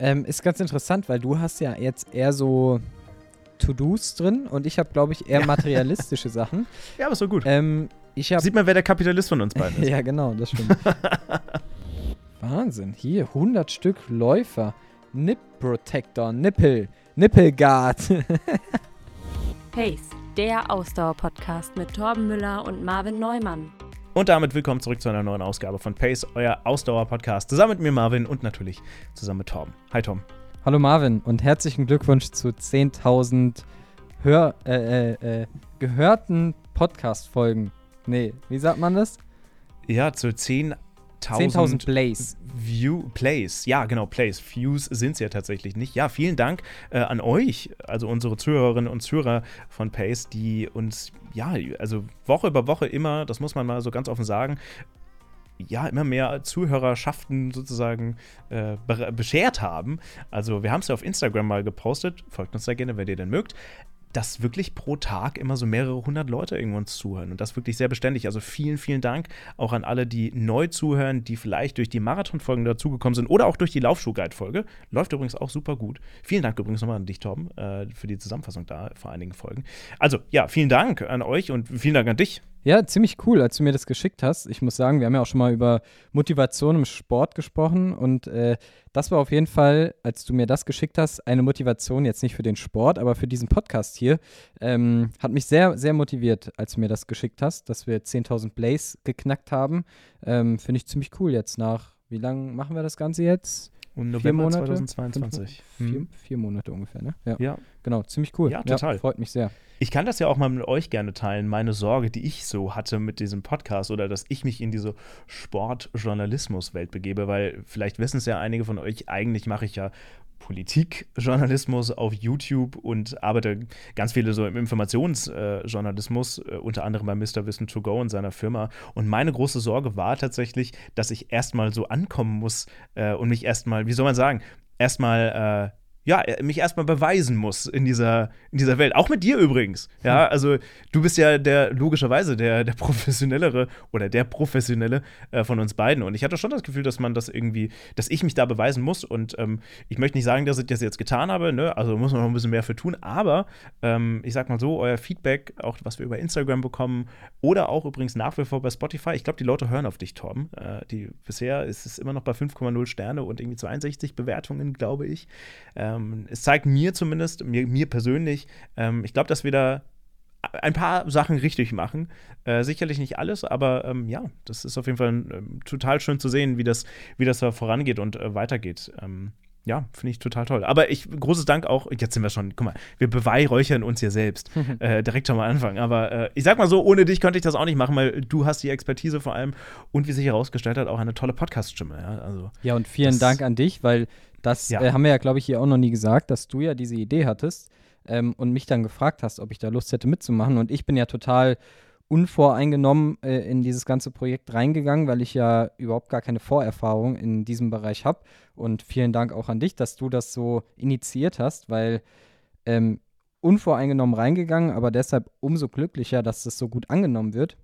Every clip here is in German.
Ähm, ist ganz interessant, weil du hast ja jetzt eher so To-Dos drin und ich habe, glaube ich, eher Ja. materialistische Sachen. Ja, aber so gut. Ähm, ich habe Sieht man, wer der Kapitalist von uns beiden ist. ja, genau, das stimmt. Wahnsinn. Hier, 100 Stück Läufer. Nip Protector, Nippel, Nippelguard. Pace, der Ausdauer-Podcast mit Torben Müller und Marvin Neumann. Und damit willkommen zurück zu einer neuen Ausgabe von Pace, euer Ausdauer-Podcast. Zusammen mit mir, Marvin, und natürlich zusammen mit Torben. Hi, Tom. Hallo Marvin und herzlichen Glückwunsch zu 10.000 Hör, äh, äh, äh, gehörten Podcast-Folgen. Nee, wie sagt man das? Ja, zu 10.000 10.000 Plays. View Plays. Ja, genau, Plays. Views sind es ja tatsächlich nicht. Ja, vielen Dank äh, an euch, also unsere Zuhörerinnen und Zuhörer von Pace, die uns, ja, also Woche über Woche immer, das muss man mal so ganz offen sagen, ja, immer mehr Zuhörerschaften sozusagen äh, be beschert haben. Also wir haben es ja auf Instagram mal gepostet, folgt uns da gerne, wenn ihr denn mögt, dass wirklich pro Tag immer so mehrere hundert Leute irgendwo uns zuhören und das wirklich sehr beständig. Also vielen, vielen Dank auch an alle, die neu zuhören, die vielleicht durch die Marathonfolgen dazugekommen sind oder auch durch die Laufschuh-Guide-Folge. Läuft übrigens auch super gut. Vielen Dank übrigens nochmal an dich, Torben, äh, für die Zusammenfassung da vor einigen Folgen. Also ja, vielen Dank an euch und vielen Dank an dich. Ja, ziemlich cool, als du mir das geschickt hast. Ich muss sagen, wir haben ja auch schon mal über Motivation im Sport gesprochen und äh, das war auf jeden Fall, als du mir das geschickt hast, eine Motivation jetzt nicht für den Sport, aber für diesen Podcast hier. Ähm, hat mich sehr, sehr motiviert, als du mir das geschickt hast, dass wir 10.000 Plays geknackt haben. Ähm, Finde ich ziemlich cool jetzt nach, wie lange machen wir das Ganze jetzt? Und Vier November Monate? 2022. Vier, Hm. vier Monate ungefähr, ne? Ja, Ja, genau, ziemlich cool. Ja, total. freut mich sehr. Ich kann das ja auch mal mit euch gerne teilen, meine Sorge, die ich so hatte mit diesem Podcast oder dass ich mich in diese Sportjournalismus-Welt begebe, weil vielleicht wissen es ja einige von euch, eigentlich mache ich ja Politikjournalismus auf YouTube und arbeite ganz viele so im Informationsjournalismus, äh, unter anderem bei Mr. Wissen to Go und seiner Firma. Und meine große Sorge war tatsächlich, dass ich erstmal so ankommen muss äh, und mich erstmal, wie soll man sagen, erstmal äh, ja, mich erstmal beweisen muss in dieser, in dieser Welt. Auch mit dir übrigens. Ja, also du bist ja der, logischerweise der, der professionellere oder der Professionelle äh, von uns beiden. Und ich hatte schon das Gefühl, dass man das irgendwie, dass ich mich da beweisen muss. Und ähm, ich möchte nicht sagen, dass ich das jetzt getan habe, ne? Also muss man noch ein bisschen mehr für tun. Aber ähm, ich sag mal so, euer Feedback, auch was wir über Instagram bekommen, oder auch übrigens nach wie vor bei Spotify, ich glaube, die Leute hören auf dich, Torben. Äh, die, bisher ist es immer noch bei 5,0 Sterne und irgendwie 62 Bewertungen, glaube ich. Ähm, es zeigt mir zumindest, mir, mir persönlich, ähm, ich glaube, dass wir da ein paar Sachen richtig machen. Äh, sicherlich nicht alles, aber ähm, ja, das ist auf jeden Fall ähm, total schön zu sehen, wie das, wie das da vorangeht und äh, weitergeht. Ja, finde ich total toll. Aber ich, großes Dank auch, jetzt sind wir schon, guck mal, wir beweihräuchern uns hier selbst. äh, direkt schon mal anfangen. Aber äh, ich sag mal so, ohne dich könnte ich das auch nicht machen, weil du hast die Expertise vor allem und wie sich herausgestellt hat, auch eine tolle Podcast-Stimme. Ja, also, Ja, und vielen Dank an dich, weil das Ja. äh, haben wir ja, glaube ich, hier auch noch nie gesagt, dass du ja diese Idee hattest ähm, und mich dann gefragt hast, ob ich da Lust hätte mitzumachen. Und ich bin ja total unvoreingenommen äh, in dieses ganze Projekt reingegangen, weil ich ja überhaupt gar keine Vorerfahrung in diesem Bereich habe. Und vielen Dank auch an dich, dass du das so initiiert hast, weil ähm, unvoreingenommen reingegangen, aber deshalb umso glücklicher, dass das so gut angenommen wird.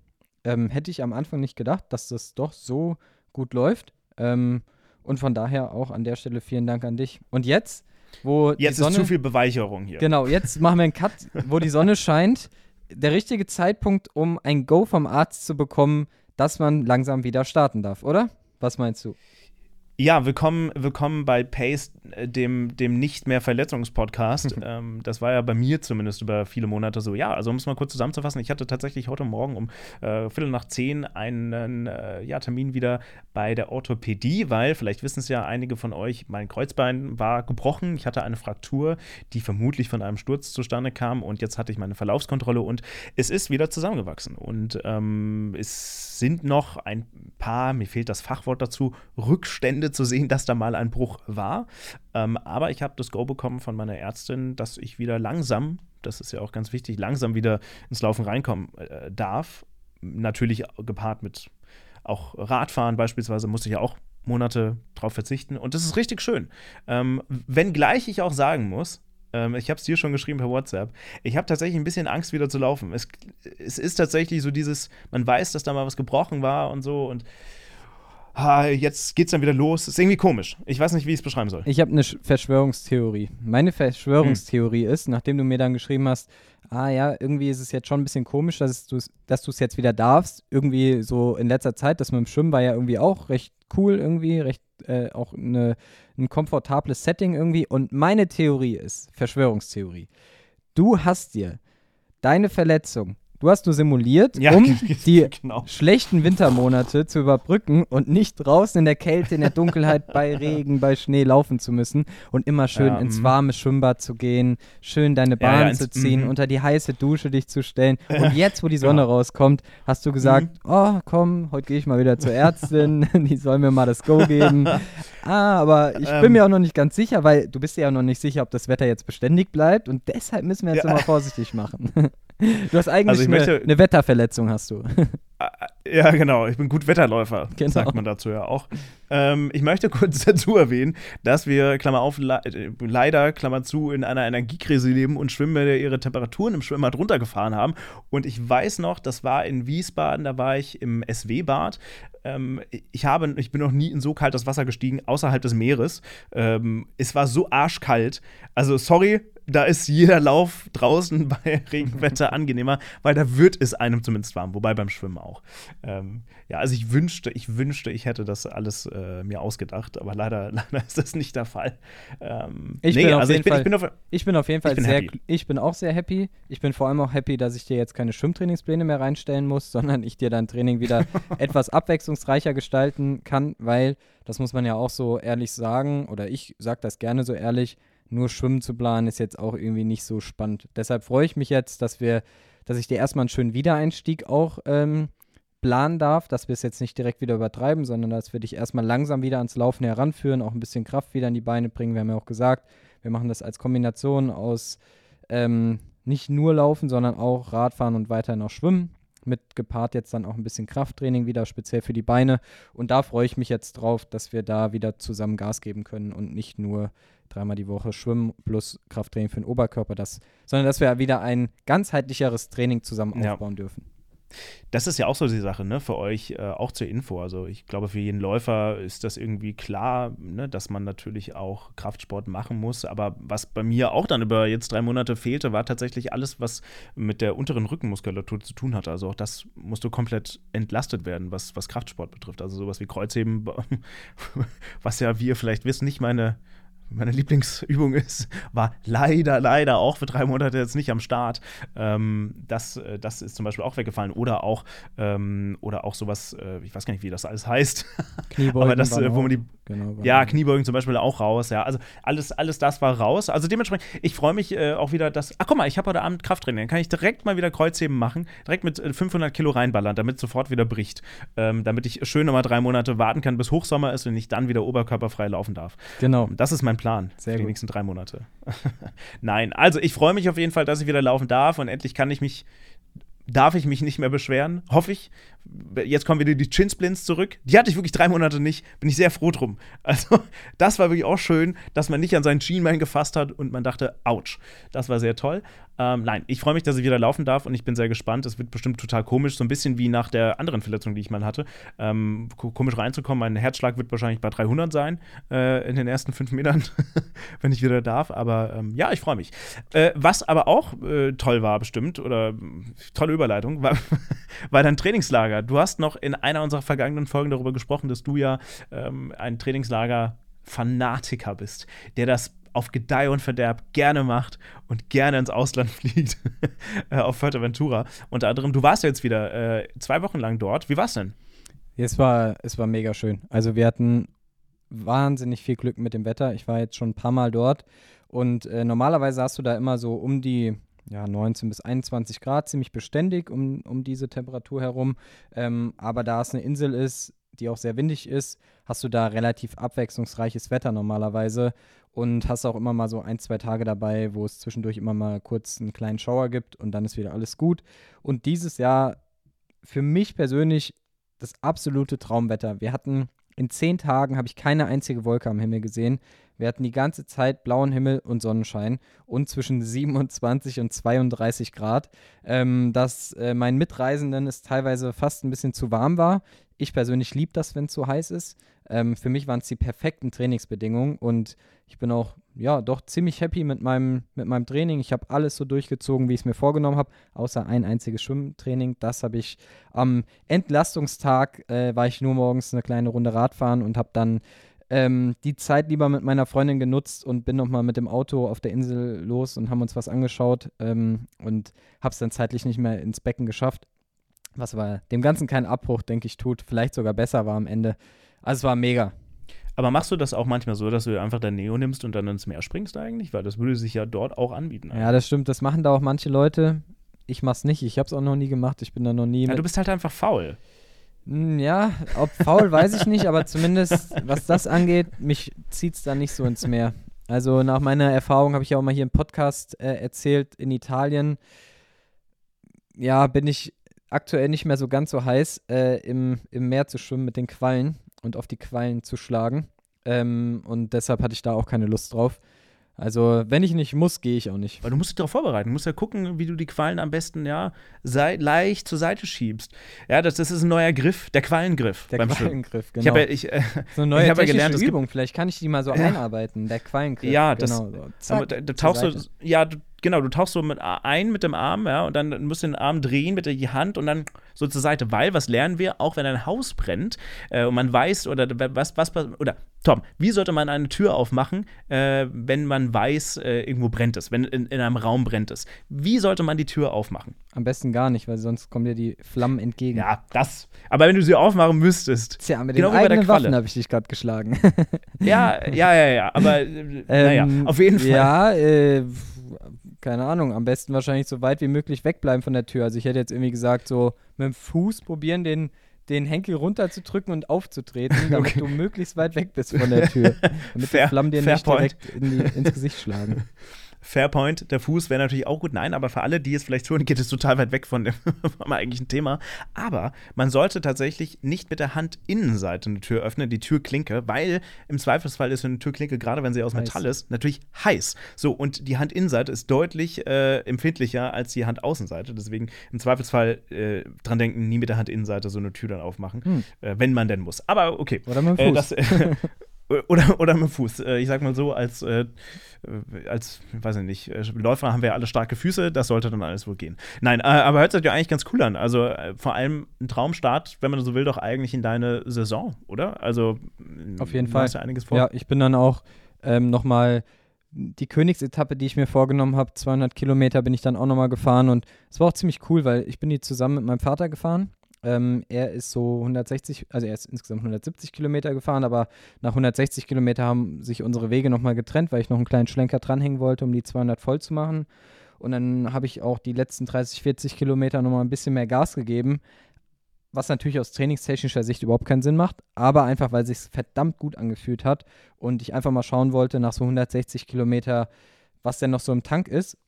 Ähm, hätte ich am Anfang nicht gedacht, dass das doch so gut läuft. Ähm, und von daher auch an der Stelle vielen Dank an dich. Und jetzt, wo jetzt die ist Sonne, zu viel Beweicherung hier. Genau, jetzt machen wir einen Cut, wo die Sonne scheint. Der richtige Zeitpunkt, um ein Go vom Arzt zu bekommen, dass man langsam wieder starten darf, oder? Was meinst du? Ja, willkommen, willkommen bei Pace, äh, dem, dem nicht mehr Verletzungspodcast. ähm, das war ja bei mir zumindest über viele Monate so. Ja, also um es mal kurz zusammenzufassen, ich hatte tatsächlich heute Morgen um äh, Viertel nach zehn einen äh, ja, Termin wieder bei der Orthopädie, weil, vielleicht wissen es ja einige von euch, mein Kreuzbein war gebrochen. Ich hatte eine Fraktur, die vermutlich von einem Sturz zustande kam und jetzt hatte ich meine Verlaufskontrolle und es ist wieder zusammengewachsen. Und ähm, es sind noch ein paar, mir fehlt das Fachwort dazu, Rückstände zu sehen, dass da mal ein Bruch war. Ähm, aber ich habe das Go bekommen von meiner Ärztin, dass ich wieder langsam, das ist ja auch ganz wichtig, langsam wieder ins Laufen reinkommen äh, darf. Natürlich gepaart mit auch Radfahren beispielsweise musste ich ja auch Monate drauf verzichten. Und das ist richtig schön. Ähm, wenngleich ich auch sagen muss, ähm, ich habe es dir schon geschrieben per WhatsApp, ich habe tatsächlich ein bisschen Angst, wieder zu laufen. Es, es ist tatsächlich so dieses, man weiß, dass da mal was gebrochen war und so und ha, jetzt geht's dann wieder los. Ist irgendwie komisch. Ich weiß nicht, wie ich es beschreiben soll. Ich habe eine Verschwörungstheorie. Meine Verschwörungstheorie hm. ist, nachdem du mir dann geschrieben hast, ah ja, irgendwie ist es jetzt schon ein bisschen komisch, dass du es jetzt wieder darfst. Irgendwie so in letzter Zeit, das mit dem Schwimmen war ja irgendwie auch recht cool, irgendwie, recht äh, auch eine, ein komfortables Setting irgendwie. Und meine Theorie ist, Verschwörungstheorie, du hast dir deine Verletzung Du hast nur simuliert, ja, um die genau. schlechten Wintermonate zu überbrücken und nicht draußen in der Kälte, in der Dunkelheit, bei Regen, bei Schnee laufen zu müssen und immer schön ja, ins mhm. warme Schwimmbad zu gehen, schön deine Bahn ja, zu ziehen, mm. unter die heiße Dusche dich zu stellen. Und jetzt, wo die Sonne genau. rauskommt, hast du gesagt, mm. oh komm, heute gehe ich mal wieder zur Ärztin, die soll mir mal das Go geben. ah, aber ich ähm. bin mir auch noch nicht ganz sicher, weil du bist ja noch nicht sicher, ob das Wetter jetzt beständig bleibt und deshalb müssen wir jetzt ja. immer vorsichtig machen. Du hast eigentlich also eine, möchte, eine, Wetterverletzung, hast du. Ja, genau. Ich bin gut Wetterläufer, genau. sagt man dazu ja auch. Ähm, ich möchte kurz dazu erwähnen, dass wir, Klammer auf, le leider, Klammer zu, in einer Energiekrise leben und Schwimmbäder ihre Temperaturen im Schwimmbad runtergefahren haben. Und ich weiß noch, das war in Wiesbaden, da war ich im SW-Bad. Ähm, ich, habe, ich bin noch nie in so kaltes Wasser gestiegen, außerhalb des Meeres. Ähm, es war so arschkalt. Also, sorry, da ist jeder Lauf draußen bei Regenwetter angenehmer, weil da wird es einem zumindest warm, wobei beim Schwimmen auch. Ähm, ja, also ich wünschte, ich wünschte, ich hätte das alles äh, mir ausgedacht, aber leider, leider ist das nicht der Fall. Ähm, ich, nee, bin also ich, bin, ich, bin auf, ich bin auf jeden Fall sehr, happy. ich bin auch sehr happy. Ich bin vor allem auch happy, dass ich dir jetzt keine Schwimmtrainingspläne mehr reinstellen muss, sondern ich dir dein Training wieder etwas abwechslungsreicher gestalten kann, weil, das muss man ja auch so ehrlich sagen, oder ich sage das gerne so ehrlich, nur Schwimmen zu planen ist jetzt auch irgendwie nicht so spannend. Deshalb freue ich mich jetzt, dass wir, dass ich dir erstmal einen schönen Wiedereinstieg auch ähm, planen darf, dass wir es jetzt nicht direkt wieder übertreiben, sondern dass wir dich erstmal langsam wieder ans Laufen heranführen, auch ein bisschen Kraft wieder in die Beine bringen. Wir haben ja auch gesagt, wir machen das als Kombination aus ähm, nicht nur Laufen, sondern auch Radfahren und weiterhin auch Schwimmen. Mit gepaart jetzt dann auch ein bisschen Krafttraining wieder, speziell für die Beine. Und da freue ich mich jetzt drauf, dass wir da wieder zusammen Gas geben können und nicht nur dreimal die Woche Schwimmen plus Krafttraining für den Oberkörper, das, sondern dass wir wieder ein ganzheitlicheres Training zusammen aufbauen ja. dürfen. Das ist ja auch so die Sache, ne, für euch äh, auch zur Info. Also ich glaube, für jeden Läufer ist das irgendwie klar, ne, dass man natürlich auch Kraftsport machen muss. Aber was bei mir auch dann über jetzt drei Monate fehlte, war tatsächlich alles, was mit der unteren Rückenmuskulatur zu tun hatte. Also auch das musste komplett entlastet werden, was, was Kraftsport betrifft. Also sowas wie Kreuzheben, was ja, wie ihr vielleicht wisst, nicht meine meine Lieblingsübung ist, war leider, leider auch für drei Monate jetzt nicht am Start. Ähm, das, äh, das ist zum Beispiel auch weggefallen. Oder auch, ähm, oder auch sowas, äh, ich weiß gar nicht, wie das alles heißt. Kniebeugen. Aber das, äh, wo man die. Genau, ja, Kniebeugen zum Beispiel auch raus. Ja, also alles, alles das war raus. Also dementsprechend, ich freue mich äh, auch wieder, dass. Ach, guck mal, ich habe heute Abend Krafttraining. Dann kann ich direkt mal wieder Kreuzheben machen, direkt mit 500 äh, Kilo reinballern, damit es sofort wieder bricht. Ähm, damit ich schön nochmal drei Monate warten kann, bis Hochsommer ist und ich dann wieder oberkörperfrei laufen darf. Genau. Das ist mein mein Plan Sehr für die gut. nächsten drei Monate. Nein, also ich freue mich auf jeden Fall, dass ich wieder laufen darf und endlich kann ich mich darf ich mich nicht mehr beschweren, hoffe ich. Jetzt kommen wieder die Chinsplints zurück. Die hatte ich wirklich drei Monate nicht. Bin ich sehr froh drum. Also, das war wirklich auch schön, dass man nicht an seinen Schienbein gefasst hat und man dachte, ouch. Das war sehr toll. Ähm, nein, ich freue mich, dass ich wieder laufen darf und ich bin sehr gespannt. Es wird bestimmt total komisch, so ein bisschen wie nach der anderen Verletzung, die ich mal hatte. Ähm, komisch reinzukommen. Mein Herzschlag wird wahrscheinlich bei 300 sein äh, in den ersten fünf Metern, wenn ich wieder darf. Aber ähm, ja, ich freue mich. Äh, was aber auch äh, toll war, bestimmt, oder tolle Überleitung, war, war dein Trainingslager. Du hast noch in einer unserer vergangenen Folgen darüber gesprochen, dass du ja ähm, ein Trainingslager Fanatiker bist, der das auf Gedeih und Verderb gerne macht und gerne ins Ausland fliegt, äh, auf Fuerteventura. Unter anderem, du warst ja jetzt wieder äh, zwei Wochen lang dort. Wie war's denn? Es war, es war mega schön. Also wir hatten wahnsinnig viel Glück mit dem Wetter. Ich war jetzt schon ein paar Mal dort und äh, normalerweise hast du da immer so um die ja, 19 bis 21 Grad, ziemlich beständig um, um diese Temperatur herum. Ähm, aber da es eine Insel ist, die auch sehr windig ist, hast du da relativ abwechslungsreiches Wetter normalerweise und hast auch immer mal so ein, zwei Tage dabei, wo es zwischendurch immer mal kurz einen kleinen Schauer gibt und dann ist wieder alles gut. Und dieses Jahr für mich persönlich das absolute Traumwetter. Wir hatten In zehn Tagen habe ich keine einzige Wolke am Himmel gesehen. Wir hatten die ganze Zeit blauen Himmel und Sonnenschein und zwischen 27 und 32 Grad. Ähm, dass äh, meinen Mitreisenden es teilweise fast ein bisschen zu warm war. Ich persönlich liebe das, wenn es so heiß ist. Ähm, für mich waren es die perfekten Trainingsbedingungen und ich bin auch, ja, doch ziemlich happy mit meinem, mit meinem Training. Ich habe alles so durchgezogen, wie ich es mir vorgenommen habe, außer ein einziges Schwimmtraining. Das habe ich am Entlastungstag, äh, war ich nur morgens eine kleine Runde Radfahren und habe dann ähm, die Zeit lieber mit meiner Freundin genutzt und bin nochmal mit dem Auto auf der Insel los und haben uns was angeschaut ähm, und habe es dann zeitlich nicht mehr ins Becken geschafft. Was aber dem Ganzen keinen Abbruch, denke ich, tut. Vielleicht sogar besser war am Ende. Also es war mega. Aber machst du das auch manchmal so, dass du einfach dein Neo nimmst und dann ins Meer springst eigentlich? Weil das würde sich ja dort auch anbieten. Ja, das stimmt. Das machen da auch manche Leute. Ich mach's nicht. Ich hab's auch noch nie gemacht. Ich bin da noch nie. Ja, du bist halt einfach faul. Hm, ja, ob faul weiß ich nicht, aber zumindest was das angeht, mich zieht's da nicht so ins Meer. Also nach meiner Erfahrung habe ich ja auch mal hier im Podcast äh, erzählt, in Italien, ja, bin ich aktuell nicht mehr so ganz so heiß, äh, im, im Meer zu schwimmen mit den Quallen und auf die Quallen zu schlagen. Ähm, und deshalb hatte ich da auch keine Lust drauf. Also, wenn ich nicht muss, gehe ich auch nicht. Weil du musst dich darauf vorbereiten. Du musst ja gucken, wie du die Quallen am besten ja leicht zur Seite schiebst. Ja, das, das ist ein neuer Griff, der Quallengriff. Der Quallengriff, genau. Ich habe ja, ich, äh, so eine neue ich ja gelernt, Übung. Vielleicht kann ich die mal so ja. einarbeiten. Der Quallengriff. Ja, das, genau. So. Zack, da, da tauchst du, ja, du genau, du tauchst so mit ein mit dem Arm, ja, und dann musst du den Arm drehen mit der Hand und dann so zur Seite. Weil, was lernen wir? Auch wenn ein Haus brennt äh, und man weiß, oder was, was, oder Tom, wie sollte man eine Tür aufmachen, äh, wenn man weiß, äh, irgendwo brennt es, wenn in, in, einem Raum brennt es? Wie sollte man die Tür aufmachen? Am besten gar nicht, weil sonst kommen dir die Flammen entgegen. Ja, das. Aber wenn du sie aufmachen müsstest. Tja, mit genau den eigenen Waffen habe ich dich gerade geschlagen. ja, ja, ja, ja. Aber äh, naja, ähm, auf jeden Fall. Ja, äh keine Ahnung, am besten wahrscheinlich so weit wie möglich wegbleiben von der Tür. Also ich hätte jetzt irgendwie gesagt, so mit dem Fuß probieren, den, den Henkel runterzudrücken und aufzutreten, damit okay. du möglichst weit weg bist von der Tür. Damit fair, die Flammen dir nicht point. direkt in die, ins Gesicht schlagen. Fairpoint, der Fuß wäre natürlich auch gut. Nein, aber für alle, die es vielleicht hören, geht es total weit weg von dem vom eigentlichen Thema. Aber man sollte tatsächlich nicht mit der Handinnenseite eine Tür öffnen, die Türklinke, weil im Zweifelsfall ist eine Türklinke, gerade wenn sie aus heiß. Metall ist, natürlich heiß. So, und die Handinnenseite ist deutlich äh, empfindlicher als die Handaußenseite. Deswegen im Zweifelsfall äh, dran denken, nie mit der Handinnenseite so eine Tür dann aufmachen, hm. äh, wenn man denn muss. Aber okay. Oder mit dem Fuß. Äh, das, oder, oder mit dem Fuß. Äh, ich sag mal so, als, äh, als, weiß ich nicht, äh, Läufer haben wir ja alle starke Füße, das sollte dann alles wohl gehen. Nein, aber hört sich ja eigentlich ganz cool an. Also vor allem ein Traumstart, wenn man so will, doch eigentlich in deine Saison, oder? Also auf jeden Fall. Ja, einiges vor. ja, ich bin dann auch ähm, nochmal die Königsetappe, die ich mir vorgenommen habe, 200 Kilometer bin ich dann auch nochmal gefahren und es war auch ziemlich cool, weil ich bin die zusammen mit meinem Vater gefahren ähm, er ist so 160, also er ist insgesamt 170 Kilometer gefahren, aber nach 160 Kilometer haben sich unsere Wege nochmal getrennt, weil ich noch einen kleinen Schlenker dranhängen wollte, um die 200 voll zu machen. Und dann habe ich auch die letzten 30, 40 Kilometer nochmal ein bisschen mehr Gas gegeben, was natürlich aus trainingstechnischer Sicht überhaupt keinen Sinn macht, aber einfach, weil es sich verdammt gut angefühlt hat und ich einfach mal schauen wollte nach so 160 Kilometer, was denn noch so im Tank ist.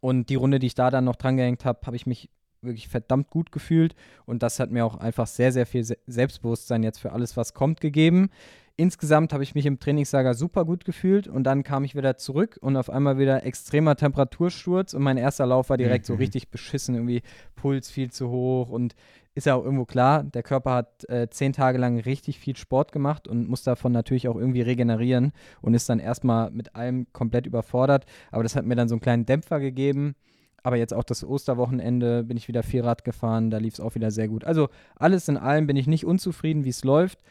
Und die Runde, die ich da dann noch drangehängt habe, habe ich mich wirklich verdammt gut gefühlt und das hat mir auch einfach sehr, sehr viel Selbstbewusstsein jetzt für alles, was kommt, gegeben. Insgesamt habe ich mich im Trainingslager super gut gefühlt und dann kam ich wieder zurück und auf einmal wieder extremer Temperatursturz und mein erster Lauf war direkt mhm. so richtig beschissen, irgendwie Puls viel zu hoch und ist ja auch irgendwo klar, der Körper hat äh, zehn Tage lang richtig viel Sport gemacht und muss davon natürlich auch irgendwie regenerieren und ist dann erstmal mit allem komplett überfordert. Aber das hat mir dann so einen kleinen Dämpfer gegeben aber jetzt auch das Osterwochenende bin ich wieder Vierrad gefahren, da lief es auch wieder sehr gut. Also alles in allem bin ich nicht unzufrieden, wie es läuft.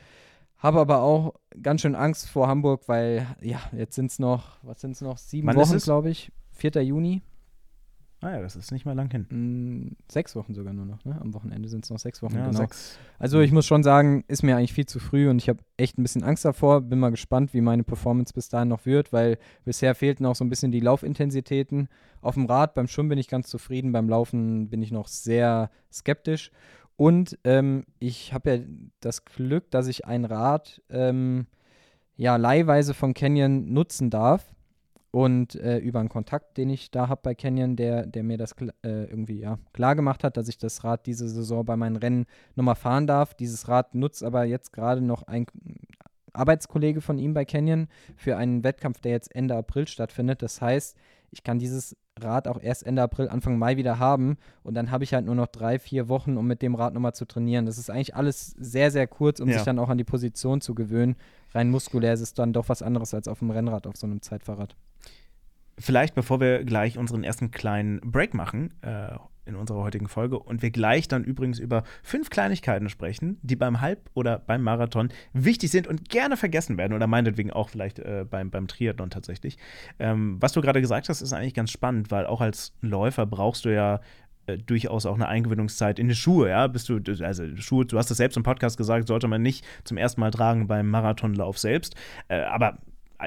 Habe aber auch ganz schön Angst vor Hamburg, weil ja, jetzt sind es noch, was sind es noch, sieben Wann Wochen, glaube ich. 4. Juni. Ah ja, das ist nicht mal lang hin. Mm, sechs Wochen sogar nur noch, ne? Am Wochenende sind es noch sechs Wochen, ja, genau. Sechs. Also ich muss schon sagen, ist mir eigentlich viel zu früh und ich habe echt ein bisschen Angst davor. Bin mal gespannt, wie meine Performance bis dahin noch wird, weil bisher fehlten auch so ein bisschen die Laufintensitäten. Auf dem Rad, beim Schwimmen bin ich ganz zufrieden, beim Laufen bin ich noch sehr skeptisch. Und ähm, ich habe ja das Glück, dass ich ein Rad ähm, ja leihweise von Canyon nutzen darf Und äh, über einen Kontakt, den ich da habe bei Canyon, der, der mir das äh, irgendwie ja, klar gemacht hat, dass ich das Rad diese Saison bei meinen Rennen nochmal fahren darf. Dieses Rad nutzt aber jetzt gerade noch ein Arbeitskollege von ihm bei Canyon für einen Wettkampf, der jetzt Ende April stattfindet. Das heißt, ich kann dieses Rad auch erst Ende April, Anfang Mai wieder haben. Und dann habe ich halt nur noch drei, vier Wochen, um mit dem Rad nochmal zu trainieren. Das ist eigentlich alles sehr, sehr kurz, um ja. sich dann auch an die Position zu gewöhnen. Rein muskulär ist es dann doch was anderes als auf dem Rennrad, auf so einem Zeitfahrrad. Vielleicht, bevor wir gleich unseren ersten kleinen Break machen, äh, in unserer heutigen Folge und wir gleich dann übrigens über fünf Kleinigkeiten sprechen, die beim Halb- oder beim Marathon wichtig sind und gerne vergessen werden oder meinetwegen auch vielleicht äh, beim, beim Triathlon tatsächlich. Ähm, was du gerade gesagt hast, ist eigentlich ganz spannend, weil auch als Läufer brauchst du ja äh, durchaus auch eine Eingewöhnungszeit in die Schuhe, ja, bist du, also Schuhe, du hast es selbst im Podcast gesagt, sollte man nicht zum ersten Mal tragen beim Marathonlauf selbst, äh, aber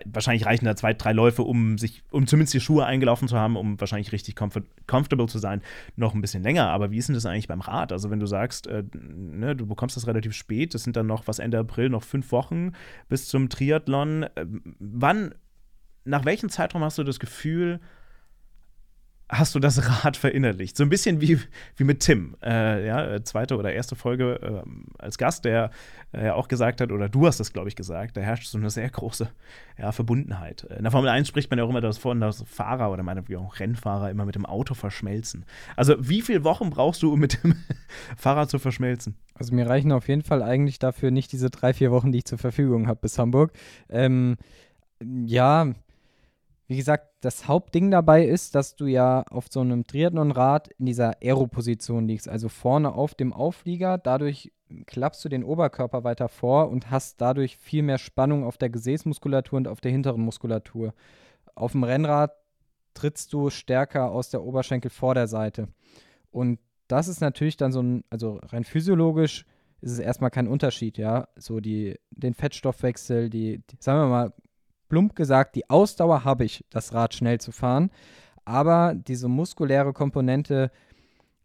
wahrscheinlich reichen da zwei, drei Läufe, um sich, um zumindest die Schuhe eingelaufen zu haben, um wahrscheinlich richtig comfort, comfortable zu sein, noch ein bisschen länger. Aber wie ist denn das eigentlich beim Rad? Also wenn du sagst, äh, ne, du bekommst das relativ spät, das sind dann noch, was Ende April, noch fünf Wochen bis zum Triathlon. Äh, wann, nach welchem Zeitraum hast du das Gefühl, hast du das Rad verinnerlicht. So ein bisschen wie, wie mit Tim, äh, ja, zweite oder erste Folge äh, als Gast, der äh, auch gesagt hat, oder du hast das, glaube ich, gesagt, da herrscht so eine sehr große ja, Verbundenheit. In der Formel 1 spricht man ja auch immer davon, dass Fahrer oder meinetwegen auch Rennfahrer immer mit dem Auto verschmelzen. Also wie viele Wochen brauchst du, um mit dem Fahrrad zu verschmelzen? Also mir reichen auf jeden Fall eigentlich dafür nicht diese drei, vier Wochen, die ich zur Verfügung habe bis Hamburg. Ähm, ja, wie gesagt, das Hauptding dabei ist, dass du ja auf so einem Triathlonrad in dieser Aero-Position liegst, also vorne auf dem Auflieger. Dadurch klappst du den Oberkörper weiter vor und hast dadurch viel mehr Spannung auf der Gesäßmuskulatur und auf der hinteren Muskulatur. Auf dem Rennrad trittst du stärker aus der Oberschenkelvorderseite. Und das ist natürlich dann so ein, also rein physiologisch ist es erstmal kein Unterschied, ja. So die, den Fettstoffwechsel, die, die sagen wir mal, plump gesagt, die Ausdauer habe ich, das Rad schnell zu fahren. Aber diese muskuläre Komponente,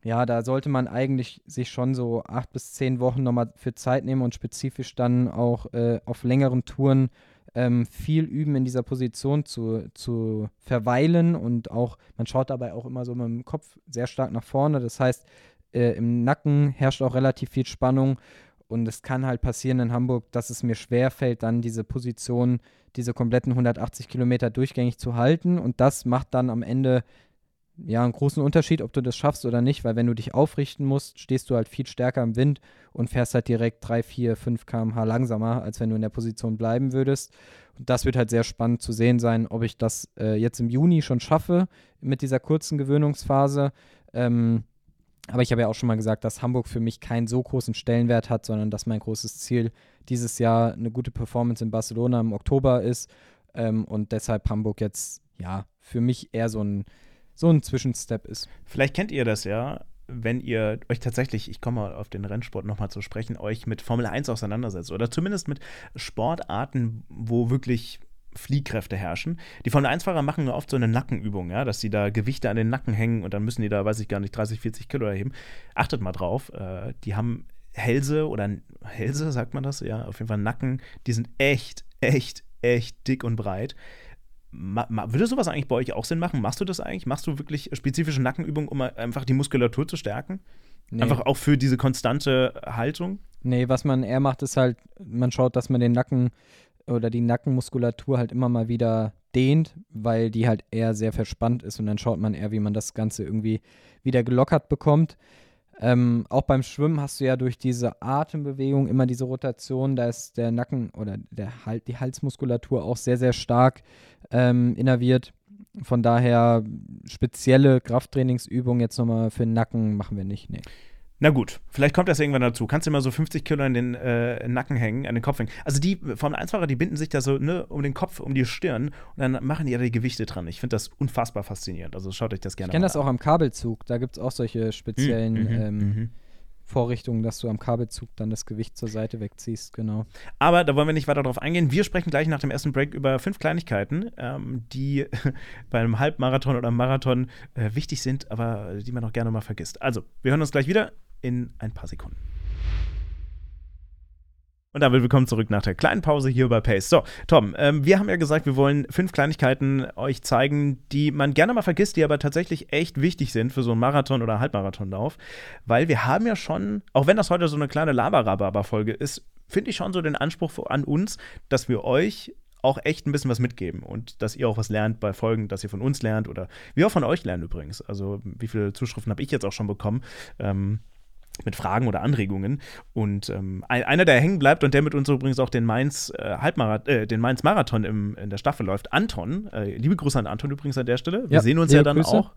ja, da sollte man eigentlich sich schon so acht bis zehn Wochen nochmal für Zeit nehmen und spezifisch dann auch äh, auf längeren Touren ähm, viel üben, in dieser Position zu, zu verweilen. Und auch, man schaut dabei auch immer so mit dem Kopf sehr stark nach vorne. Das heißt, äh, im Nacken herrscht auch relativ viel Spannung. Und es kann halt passieren in Hamburg, dass es mir schwerfällt, dann diese Position diese kompletten 180 Kilometer durchgängig zu halten. Und das macht dann am Ende ja einen großen Unterschied, ob du das schaffst oder nicht, weil wenn du dich aufrichten musst, stehst du halt viel stärker im Wind und fährst halt direkt 3, 4, 5 km/h langsamer, als wenn du in der Position bleiben würdest. Und das wird halt sehr spannend zu sehen sein, ob ich das äh, jetzt im Juni schon schaffe mit dieser kurzen Gewöhnungsphase. Ähm, aber ich habe ja auch schon mal gesagt, dass Hamburg für mich keinen so großen Stellenwert hat, sondern dass mein großes Ziel dieses Jahr eine gute Performance in Barcelona im Oktober ist. Ähm, und deshalb Hamburg jetzt, ja, für mich eher so ein, so ein Zwischenstep ist. Vielleicht kennt ihr das ja, wenn ihr euch tatsächlich, ich komme mal auf den Rennsport nochmal zu sprechen, euch mit Formel 1 auseinandersetzt oder zumindest mit Sportarten, wo wirklich Fliehkräfte herrschen. Die Formel 1-Fahrer machen oft so eine Nackenübung, ja, dass sie da Gewichte an den Nacken hängen und dann müssen die da, weiß ich gar nicht, 30, 40 Kilo erheben. Achtet mal drauf, äh, die haben Hälse oder Hälse, sagt man das? Ja, auf jeden Fall Nacken, die sind echt, echt, echt dick und breit. Ma, ma, würde sowas eigentlich bei euch auch Sinn machen? Machst du das eigentlich? Machst du wirklich spezifische Nackenübungen, um einfach die Muskulatur zu stärken? Nee. Einfach auch für diese konstante Haltung? Nee, was man eher macht, ist halt, man schaut, dass man den Nacken oder die Nackenmuskulatur halt immer mal wieder dehnt, weil die halt eher sehr verspannt ist und dann schaut man eher, wie man das Ganze irgendwie wieder gelockert bekommt. Ähm, auch beim Schwimmen hast du ja durch diese Atembewegung immer diese Rotation, da ist der Nacken oder der halt die Halsmuskulatur auch sehr, sehr stark ähm, innerviert. Von daher spezielle Krafttrainingsübungen jetzt nochmal für den Nacken machen wir nicht. Nee. Na gut, vielleicht kommt das irgendwann dazu. Kannst du mal so 50 Kilo in den äh, Nacken hängen, an den Kopf hängen. Also die Formel 1-Fahrer, die binden sich da so ne, um den Kopf, um die Stirn und dann machen die ja die Gewichte dran. Ich finde das unfassbar faszinierend. Also schaut euch das gerne an. Ich kenne das auch am Kabelzug. Da gibt es auch solche speziellen mhm, mhm, ähm, mhm. Vorrichtungen, dass du am Kabelzug dann das Gewicht zur Seite wegziehst, genau. Aber da wollen wir nicht weiter drauf eingehen. Wir sprechen gleich nach dem ersten Break über fünf Kleinigkeiten, ähm, die bei einem Halbmarathon oder Marathon äh, wichtig sind, aber die man auch gerne mal vergisst. Also, wir hören uns gleich wieder in ein paar Sekunden. Und damit willkommen zurück nach der kleinen Pause hier bei Pace. So, Tom, ähm, wir haben ja gesagt, wir wollen fünf Kleinigkeiten euch zeigen, die man gerne mal vergisst, die aber tatsächlich echt wichtig sind für so einen Marathon- oder Halbmarathonlauf. Weil wir haben ja schon, auch wenn das heute so eine kleine Laberababa-Folge ist, finde ich schon so den Anspruch an uns, dass wir euch auch echt ein bisschen was mitgeben und dass ihr auch was lernt bei Folgen, dass ihr von uns lernt oder wir auch von euch lernen übrigens. Also wie viele Zuschriften habe ich jetzt auch schon bekommen? Ähm, mit Fragen oder Anregungen. Und ähm, einer, der hängen bleibt und der mit uns übrigens auch den Mainz äh, Halbmarathon, äh, den Mainz Marathon im, in der Staffel läuft, Anton. Äh, liebe Grüße an Anton übrigens an der Stelle. Wir Ja, sehen uns ja dann Grüße. auch.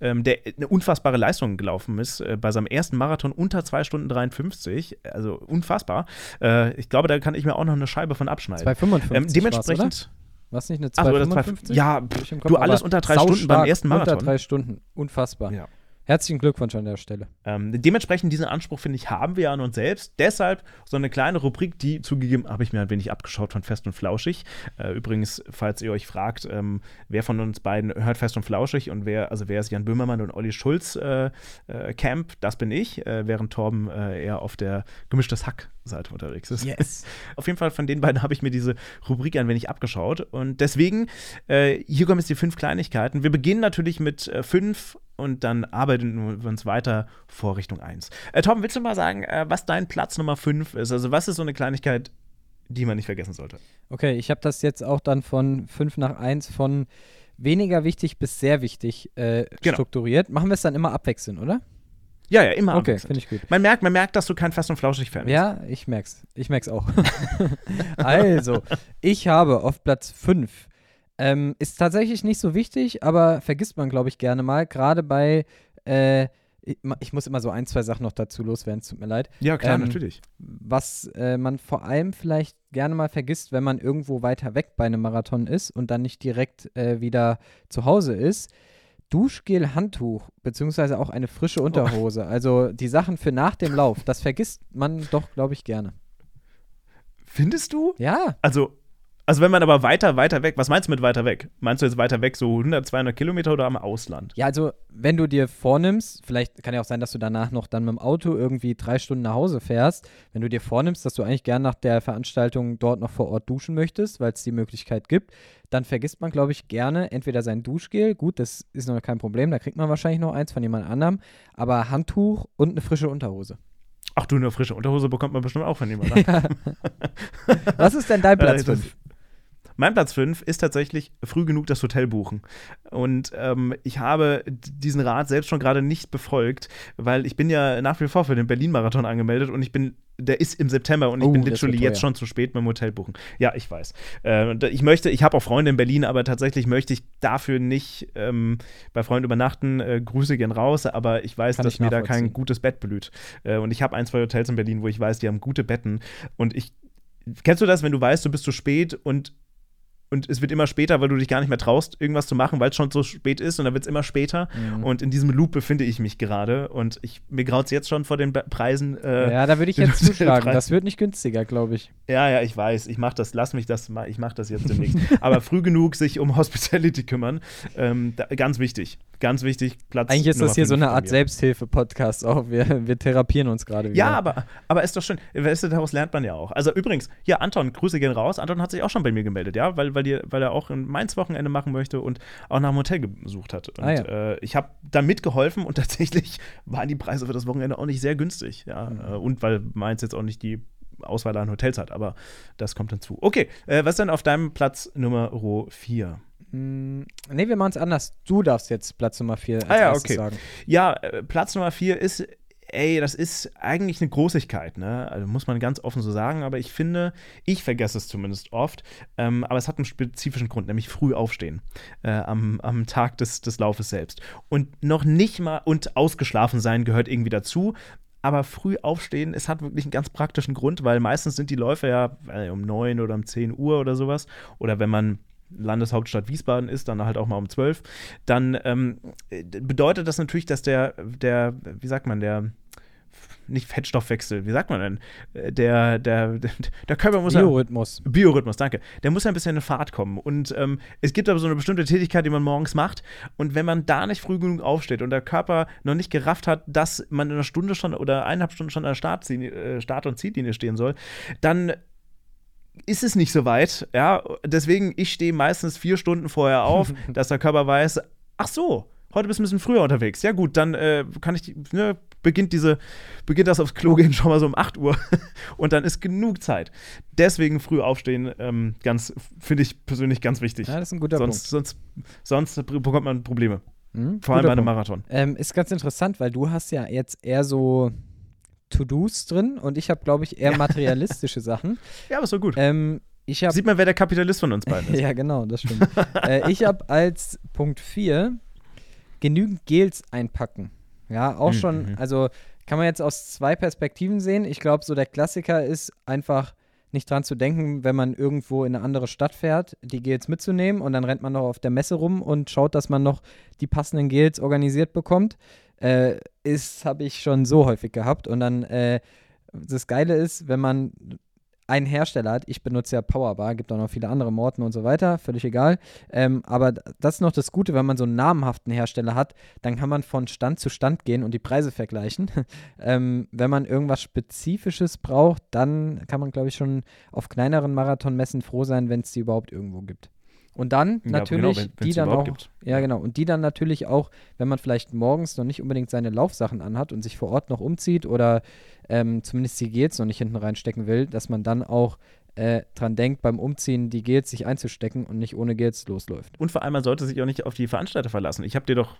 Ähm, der eine unfassbare Leistung gelaufen ist, äh, bei seinem ersten Marathon unter 2 Stunden 53, also unfassbar. Äh, ich glaube, da kann ich mir auch noch eine Scheibe von abschneiden. 2,55 Ähm, dementsprechend, War es nicht eine Ach so, das 2,55? zwei- ja, im du, alles unter drei Stunden beim ersten Marathon. Unter drei Stunden. Unfassbar. Ja. Herzlichen Glückwunsch an der Stelle. Ähm, dementsprechend diesen Anspruch, finde ich, haben wir an uns selbst. Deshalb so eine kleine Rubrik, die zugegeben, habe ich mir ein wenig abgeschaut von Fest und Flauschig. Äh, übrigens, falls ihr euch fragt, ähm, wer von uns beiden hört Fest und Flauschig und wer, also wer ist Jan Böhmermann und Olli Schulz äh, äh, Camp, das bin ich, äh, während Torben äh, eher auf der gemischtes Hack-Seite unterwegs ist. Yes. Auf jeden Fall von den beiden habe ich mir diese Rubrik ein wenig abgeschaut. Und deswegen, äh, hier kommen jetzt die fünf Kleinigkeiten. Wir beginnen natürlich mit äh, fünf und dann arbeiten wir uns weiter vor Richtung eins. Äh, Tom, willst du mal sagen, äh, was dein Platz Nummer fünf ist? Also, was ist so eine Kleinigkeit, die man nicht vergessen sollte? Okay, ich habe das jetzt auch dann von 5 nach 1 von weniger wichtig bis sehr wichtig äh, Genau. strukturiert. Machen wir es dann immer abwechselnd, oder? Ja, ja, immer Okay, finde ich gut. Man merkt, man merkt, dass du kein Fest und Flauschig-Fan bist. Ja, ich merk's. Ich merk's auch. also, ich habe auf Platz 5. Ähm, ist tatsächlich nicht so wichtig, aber vergisst man, glaube ich, gerne mal. Gerade bei, äh, ich, muss immer so ein, zwei Sachen noch dazu loswerden, es tut mir leid. Ja, klar, Ähm, natürlich. Was äh, man vor allem vielleicht gerne mal vergisst, wenn man irgendwo weiter weg bei einem Marathon ist und dann nicht direkt äh, wieder zu Hause ist. Duschgel, Handtuch, beziehungsweise auch eine frische Unterhose. Also die Sachen für nach dem Lauf, das vergisst man doch, glaube ich, gerne. Findest du? Ja, Also, also, wenn man aber weiter, weiter weg, was meinst du mit weiter weg? Meinst du jetzt weiter weg, so 100, 200 Kilometer oder am Ausland? Ja, also wenn du dir vornimmst, vielleicht kann ja auch sein, dass du danach noch dann mit dem Auto irgendwie drei Stunden nach Hause fährst, wenn du dir vornimmst, dass du eigentlich gern nach der Veranstaltung dort noch vor Ort duschen möchtest, weil es die Möglichkeit gibt, dann vergisst man, glaube ich, gerne entweder sein Duschgel, gut, das ist noch kein Problem, da kriegt man wahrscheinlich noch eins von jemand anderem, aber Handtuch und eine frische Unterhose. Ach du, eine frische Unterhose bekommt man bestimmt auch von jemandem. Was ist denn dein Platz Äh, das- 5? Mein Platz 5 ist tatsächlich früh genug das Hotel buchen. Und ähm, ich habe diesen Rat selbst schon gerade nicht befolgt, weil ich bin ja nach wie vor für den Berlin-Marathon angemeldet und ich bin, der ist im September und ich Oh, bin literally jetzt schon zu spät mit dem Hotel buchen. Ja, ich weiß. Äh, ich möchte, ich habe auch Freunde in Berlin, aber tatsächlich möchte ich dafür nicht ähm, bei Freunden übernachten. Äh, Grüße gehen raus, aber ich weiß, Kann dass ich mir da kein gutes Bett blüht. Äh, und ich habe ein, zwei Hotels in Berlin, wo ich weiß, die haben gute Betten. Und ich Kennst du das, wenn du weißt, du bist zu spät und, und es wird immer später, weil du dich gar nicht mehr traust, irgendwas zu machen, weil es schon so spät ist und dann wird es immer später. Mhm. Und in diesem Loop befinde ich mich gerade und ich, mir graut es jetzt schon vor den Preisen. Äh, ja, da würde ich jetzt zuschlagen. Das wird nicht günstiger, glaube ich. ja, ja, ich weiß. Ich mache das, lass mich das mal, ich mache das jetzt demnächst. Aber früh genug sich um Hospitality kümmern. Ähm, da, ganz wichtig. Ganz wichtig. Platz Eigentlich ist Nummer das hier so eine Art. Selbsthilfe-Podcast auch. Wir, wir therapieren uns gerade wieder. Ja, aber, aber ist doch schön. Weißt du, daraus lernt man ja auch. Also übrigens, hier, Anton, Grüße gehen raus. Anton hat sich auch schon bei mir gemeldet, ja, weil, weil, die, weil er auch ein Mainz-Wochenende machen möchte und auch nach einem Hotel gesucht hat. Und Ah, ja. äh, ich habe da mitgeholfen und tatsächlich waren die Preise für das Wochenende auch nicht sehr günstig. Ja, Mhm. äh, und weil Mainz jetzt auch nicht die Auswahl an Hotels hat, aber das kommt hinzu. Okay, äh, was ist denn auf deinem Platz Nummer 4? Mm, nee, wir machen es anders. Du darfst jetzt Platz Nummer 4 als Ah ja, okay. sagen. Ja, äh, Platz Nummer 4 ist, ey, das ist eigentlich eine Großigkeit, ne? Also muss man ganz offen so sagen, aber ich finde, ich vergesse es zumindest oft, ähm, aber es hat einen spezifischen Grund, nämlich früh aufstehen äh, am, am Tag des, des Laufes selbst. Und noch nicht mal, und ausgeschlafen sein gehört irgendwie dazu. Aber früh aufstehen, es hat wirklich einen ganz praktischen Grund, weil meistens sind die Läufe ja äh, um 9 oder um 10 Uhr oder sowas. Oder wenn man Landeshauptstadt Wiesbaden ist, dann halt auch mal um 12, dann ähm, äh, bedeutet das natürlich, dass der, der, wie sagt man, der nicht Fettstoffwechsel, wie sagt man denn? Äh, der, der, der Körper muss Biorhythmus. Ja, Biorhythmus, danke. Der muss ja ein bisschen in Fahrt kommen. Und ähm, es gibt aber so eine bestimmte Tätigkeit, die man morgens macht. Und wenn man da nicht früh genug aufsteht und der Körper noch nicht gerafft hat, dass man in einer Stunde schon oder eineinhalb Stunden schon an der Start, äh, Start- und Ziellinie stehen soll, dann ist es nicht so weit. Ja, deswegen, ich stehe meistens vier Stunden vorher auf, dass der Körper weiß, ach so, heute bist du ein bisschen früher unterwegs. Ja, gut, dann äh, kann ich, ne, beginnt diese, beginnt das aufs Klo gehen schon mal so um 8 Uhr und dann ist genug Zeit. Deswegen früh aufstehen, ähm, ganz, finde ich persönlich ganz wichtig. Ja, das ist ein guter sonst, Punkt. Sonst, sonst bekommt man Probleme. Mhm, Vor allem bei einem Punkt. Marathon. Ähm, ist ganz interessant, weil du hast ja jetzt eher so To-Dos drin und ich habe, glaube ich, eher Ja. materialistische Sachen. Ja, aber so gut. Ähm, habe Sieht man, wer der Kapitalist von uns beiden ist. ja, genau, das stimmt. äh, ich habe als Punkt 4 genügend Gels einpacken. Ja, auch Mhm, schon, mhm. also kann man jetzt aus zwei Perspektiven sehen. Ich glaube, so der Klassiker ist einfach nicht dran zu denken, wenn man irgendwo in eine andere Stadt fährt, die Gels mitzunehmen und dann rennt man noch auf der Messe rum und schaut, dass man noch die passenden Gels organisiert bekommt. Äh, ist, habe ich schon so häufig gehabt. Und dann, äh, das Geile ist, wenn man einen Hersteller hat, ich benutze ja Powerbar, gibt auch noch viele andere Morten und so weiter, völlig egal. Ähm, aber das ist noch das Gute, wenn man so einen namhaften Hersteller hat, dann kann man von Stand zu Stand gehen und die Preise vergleichen. ähm, wenn man irgendwas Spezifisches braucht, dann kann man, glaube ich, schon auf kleineren Marathonmessen froh sein, wenn es die überhaupt irgendwo gibt. Und dann Ja, natürlich genau, wenn- die dann auch, gibt. ja genau, und die dann natürlich auch, wenn man vielleicht morgens noch nicht unbedingt seine Laufsachen anhat und sich vor Ort noch umzieht oder ähm, zumindest die Gels noch nicht hinten reinstecken will, dass man dann auch äh, dran denkt, beim Umziehen die Gels sich einzustecken und nicht ohne Gels losläuft. Und vor allem, man sollte sich auch nicht auf die Veranstalter verlassen. Ich habe dir doch,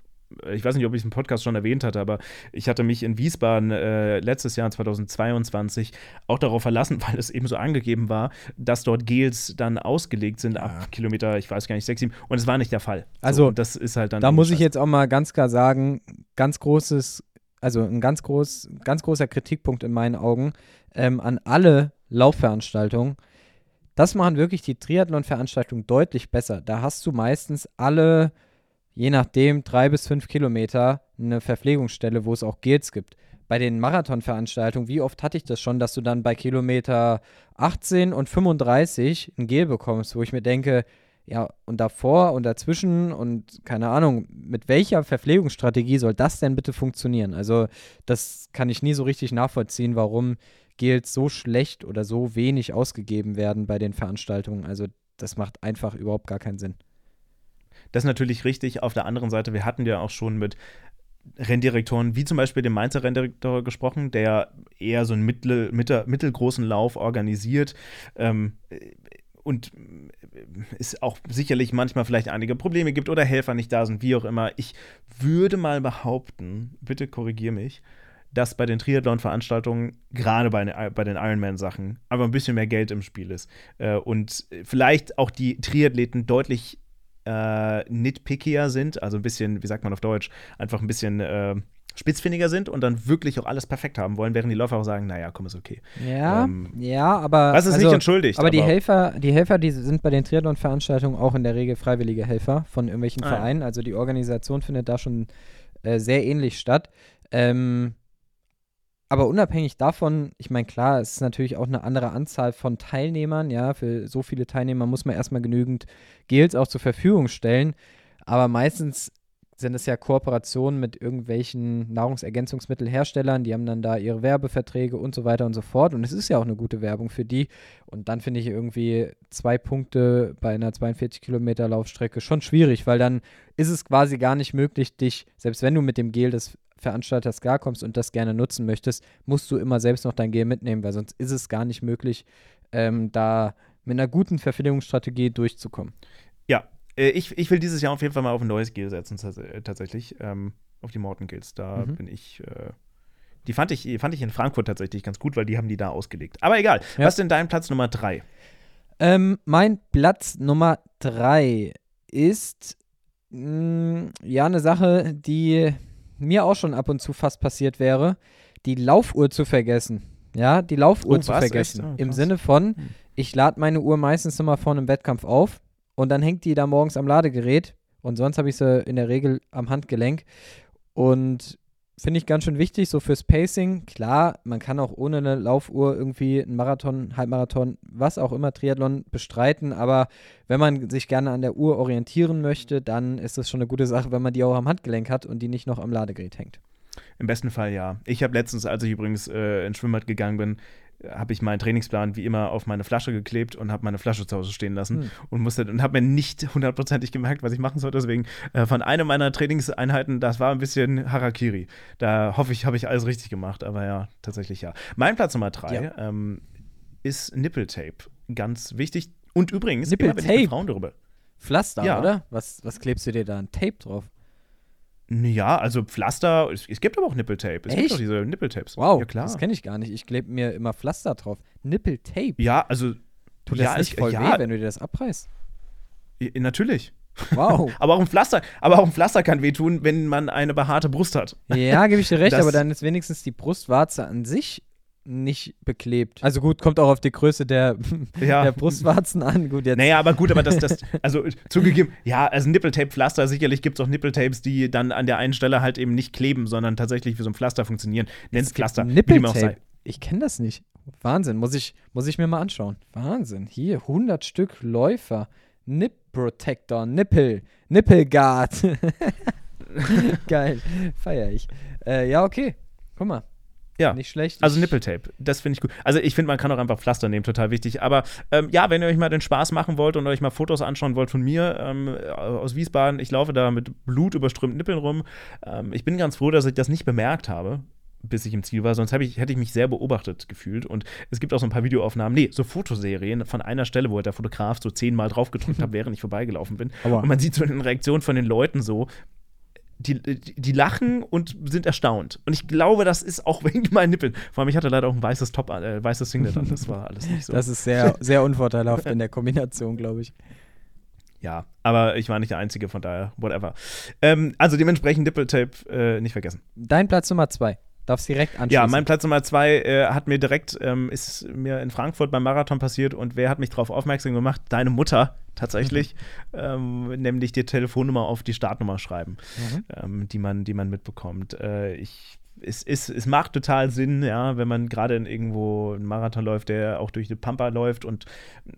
ich weiß nicht, ob ich es im Podcast schon erwähnt hatte, aber ich hatte mich in Wiesbaden äh, letztes Jahr 2022 auch darauf verlassen, weil es eben so angegeben war, dass dort Gels dann ausgelegt sind ab Kilometer, ich weiß gar nicht, 6, 7. Und es war nicht der Fall. Also, so, das ist halt dann. Da muss ich scheiße. jetzt auch mal ganz klar sagen, ganz großes, also ein ganz groß, ganz großer Kritikpunkt in meinen Augen ähm, an alle Laufveranstaltungen. Das machen wirklich die Triathlon-Veranstaltungen deutlich besser. Da hast du meistens alle, je nachdem, drei bis fünf Kilometer eine Verpflegungsstelle, wo es auch Gels gibt. Bei den Marathonveranstaltungen, wie oft hatte ich das schon, dass du dann bei Kilometer 18 und 35 ein Gel bekommst, wo ich mir denke, ja, und davor und dazwischen und keine Ahnung, mit welcher Verpflegungsstrategie soll das denn bitte funktionieren? Also, das kann ich nie so richtig nachvollziehen, warum Gels so schlecht oder so wenig ausgegeben werden bei den Veranstaltungen. Also, das macht einfach überhaupt gar keinen Sinn. Das ist natürlich richtig. Auf der anderen Seite, wir hatten ja auch schon mit Renndirektoren, wie zum Beispiel dem Mainzer Renndirektor gesprochen, der eher so einen mittel, mittel, mittelgroßen Lauf organisiert. Ähm, und es auch sicherlich manchmal vielleicht einige Probleme gibt oder Helfer nicht da sind, wie auch immer. Ich würde mal behaupten, bitte korrigier mich, dass bei den Triathlon-Veranstaltungen, gerade bei, den- bei den Ironman-Sachen, aber ein bisschen mehr Geld im Spiel ist. Äh, und vielleicht auch die Triathleten deutlich äh, nitpickier sind, also ein bisschen, wie sagt man auf Deutsch, einfach ein bisschen äh, spitzfindiger sind und dann wirklich auch alles perfekt haben wollen, während die Läufer auch sagen, naja, komm, ist okay. Ja, Ähm, ja, aber. Was ist also, nicht entschuldigt. Aber die Helfer, die Helfer, die sind bei den Triathlon-Veranstaltungen auch in der Regel freiwillige Helfer von irgendwelchen Ah, ja. Vereinen. Also die Organisation findet da schon äh, sehr ähnlich statt. Ähm, aber unabhängig davon, ich meine, klar, es ist natürlich auch eine andere Anzahl von Teilnehmern. Ja, für so viele Teilnehmer muss man erstmal genügend Gels auch zur Verfügung stellen. Aber meistens sind es ja Kooperationen mit irgendwelchen Nahrungsergänzungsmittelherstellern, die haben dann da ihre Werbeverträge und so weiter und so fort. Und es ist ja auch eine gute Werbung für die. Und dann finde ich irgendwie zwei Punkte bei einer 42 Kilometer Laufstrecke schon schwierig, weil dann ist es quasi gar nicht möglich, dich, selbst wenn du mit dem Gel des Veranstalters klarkommst und das gerne nutzen möchtest, musst du immer selbst noch dein Gel mitnehmen, weil sonst ist es gar nicht möglich, ähm, da mit einer guten Verpflegungsstrategie durchzukommen. Ja, äh, ich, ich will dieses Jahr auf jeden Fall mal auf ein neues Gel setzen, äh, tatsächlich. Ähm, auf die Morton Gels. Da Mhm. bin ich. Äh, die fand ich, fand ich in Frankfurt tatsächlich ganz gut, weil die haben die da ausgelegt. Aber egal. Ja. Was ist denn dein Platz Nummer drei? Ähm, mein Platz Nummer drei ist mh, ja eine Sache, die mir auch schon ab und zu fast passiert wäre, die Laufuhr zu vergessen. Ja, die Laufuhr Oh, zu was? vergessen. Oh, Im. Sinne von, Hm. ich lade meine Uhr meistens immer vor einem Wettkampf auf und dann hängt die da morgens am Ladegerät und sonst habe ich sie in der Regel am Handgelenk und finde ich ganz schön wichtig, so fürs Pacing. Klar, man kann auch ohne eine Laufuhr irgendwie einen Marathon, Halbmarathon, was auch immer, Triathlon bestreiten. Aber wenn man sich gerne an der Uhr orientieren möchte, dann ist das schon eine gute Sache, wenn man die auch am Handgelenk hat und die nicht noch am Ladegerät hängt. Im besten Fall ja. Ich habe letztens, als ich übrigens äh, ins Schwimmbad gegangen bin, habe ich meinen Trainingsplan wie immer auf meine Flasche geklebt und habe meine Flasche zu Hause stehen lassen hm. und musste und habe mir nicht hundertprozentig gemerkt, was ich machen soll. Deswegen äh, von einer meiner Trainingseinheiten, das war ein bisschen Harakiri. Da hoffe ich, habe ich alles richtig gemacht, aber ja, tatsächlich ja. Mein Platz Nummer drei ja. ähm, ist Nippeltape. Ganz wichtig. Und übrigens, Nippeltape. immer bin ich mit Frauen darüber. Pflaster, ja. oder? Was, was klebst du dir da? Ein Tape drauf? Ja, also Pflaster, es, es, gibt aber auch Nippeltape. Es Echt? gibt auch diese Nippeltapes. Wow, ja, klar. das kenne ich gar nicht. Ich klebe mir immer Pflaster drauf. Nippeltape? Ja, also. Tut das ja, nicht voll ja. weh, wenn du dir das abreißt? Natürlich. Wow. aber, auch ein Pflaster, aber auch ein Pflaster kann wehtun, wenn man eine behaarte Brust hat. Ja, gebe ich dir recht, das aber dann ist wenigstens die Brustwarze an sich nicht beklebt. Also gut, kommt auch auf die Größe der, ja. der Brustwarzen an. Gut, jetzt. Naja, aber gut, aber das, das also zugegeben, ja, also Nippeltape-Pflaster, sicherlich gibt es auch Nippeltapes, die dann an der einen Stelle halt eben nicht kleben, sondern tatsächlich wie so ein Pflaster funktionieren. Nennt Pflaster. Nippeltape? Ich kenne das nicht. Wahnsinn, muss ich, muss ich mir mal anschauen. Wahnsinn, hier 100 Stück Läufer. Nip Protector, Nippel, Nippelguard. Geil, feier ich. Äh, ja, okay. Guck mal, ja. Nicht schlecht. Also Nippeltape, das finde ich gut. Also ich finde, man kann auch einfach Pflaster nehmen, total wichtig. Aber ähm, ja, wenn ihr euch mal den Spaß machen wollt und euch mal Fotos anschauen wollt von mir ähm, aus Wiesbaden, ich laufe da mit blutüberströmten Nippeln rum. Ähm, ich bin ganz froh, dass ich das nicht bemerkt habe bis ich im Ziel war, sonst ich, hätte ich mich sehr beobachtet gefühlt. Und es gibt auch so ein paar Videoaufnahmen, nee, so Fotoserien von einer Stelle, wo der Fotograf so zehnmal draufgedrückt hat, während ich vorbeigelaufen bin. Aber und man sieht so in den Reaktionen von den Leuten so, die, die, lachen und sind erstaunt. Und ich glaube, das ist auch wegen meinen Nippeln. Vor allem, ich hatte leider auch ein weißes Top, äh, weißes Singlet an. Das war alles nicht so. Das ist sehr, sehr unvorteilhaft in der Kombination, glaube ich. Ja, aber ich war nicht der Einzige, von daher, whatever. Ähm, also dementsprechend Nippeltape äh, nicht vergessen. Dein Platz Nummer zwei. Darfst direkt anschließen. Ja, mein Platz Nummer zwei äh, hat mir direkt, ähm, ist mir in Frankfurt beim Marathon passiert und wer hat mich darauf aufmerksam gemacht? Deine Mutter tatsächlich, mhm. ähm, nämlich die Telefonnummer auf die Startnummer schreiben, mhm. ähm, die, man, die man mitbekommt. Äh, ich es, es, es macht total Sinn, ja, wenn man gerade irgendwo einen Marathon läuft, der auch durch die Pampa läuft und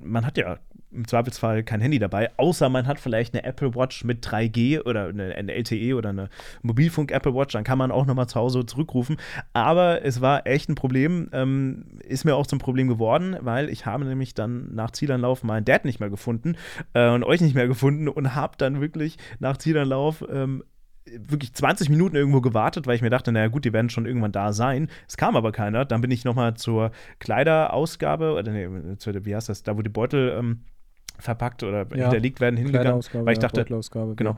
man hat ja im Zweifelsfall kein Handy dabei, außer man hat vielleicht eine Apple Watch mit 3G oder eine, eine LTE oder eine Mobilfunk Apple Watch, dann kann man auch nochmal zu Hause zurückrufen. Aber es war echt ein Problem, ähm, ist mir auch zum Problem geworden, weil ich habe nämlich dann nach Zielanlauf meinen Dad nicht mehr gefunden äh, und euch nicht mehr gefunden und habe dann wirklich nach Zielanlauf ähm, wirklich 20 Minuten irgendwo gewartet, weil ich mir dachte, naja gut, die werden schon irgendwann da sein. Es kam aber keiner. Dann bin ich nochmal zur Kleiderausgabe, oder nee, zu, wie heißt das, da wo die Beutel ähm, verpackt oder ja, hinterlegt werden, hingegangen, weil ich dachte, genau,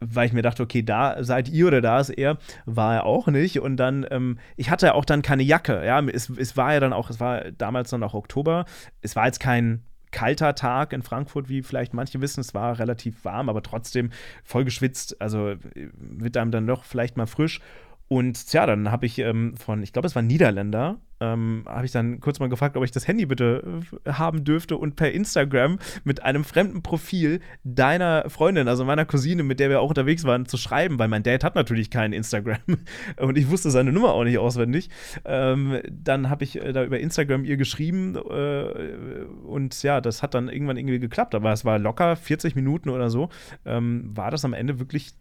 weil ich mir dachte, okay, da seid ihr oder da ist er, war er auch nicht. Und dann, ähm, ich hatte auch dann keine Jacke. Ja, es, es war ja dann auch, es war damals dann auch Oktober. Es war jetzt kein kalter Tag in Frankfurt, wie vielleicht manche wissen. Es war relativ warm, aber trotzdem voll geschwitzt. Also äh, wird einem dann doch vielleicht mal frisch. Und ja, dann habe ich ähm, von, ich glaube, es war Niederländer, ähm, habe ich dann kurz mal gefragt, ob ich das Handy bitte äh, haben dürfte und per Instagram mit einem fremden Profil deiner Freundin, also meiner Cousine, mit der wir auch unterwegs waren, zu schreiben, weil mein Dad hat natürlich keinen Instagram und ich wusste seine Nummer auch nicht auswendig. Ähm, dann habe ich äh, da über Instagram ihr geschrieben äh, und ja, das hat dann irgendwann irgendwie geklappt, aber es war locker 40 Minuten oder so, ähm, war das am Ende wirklich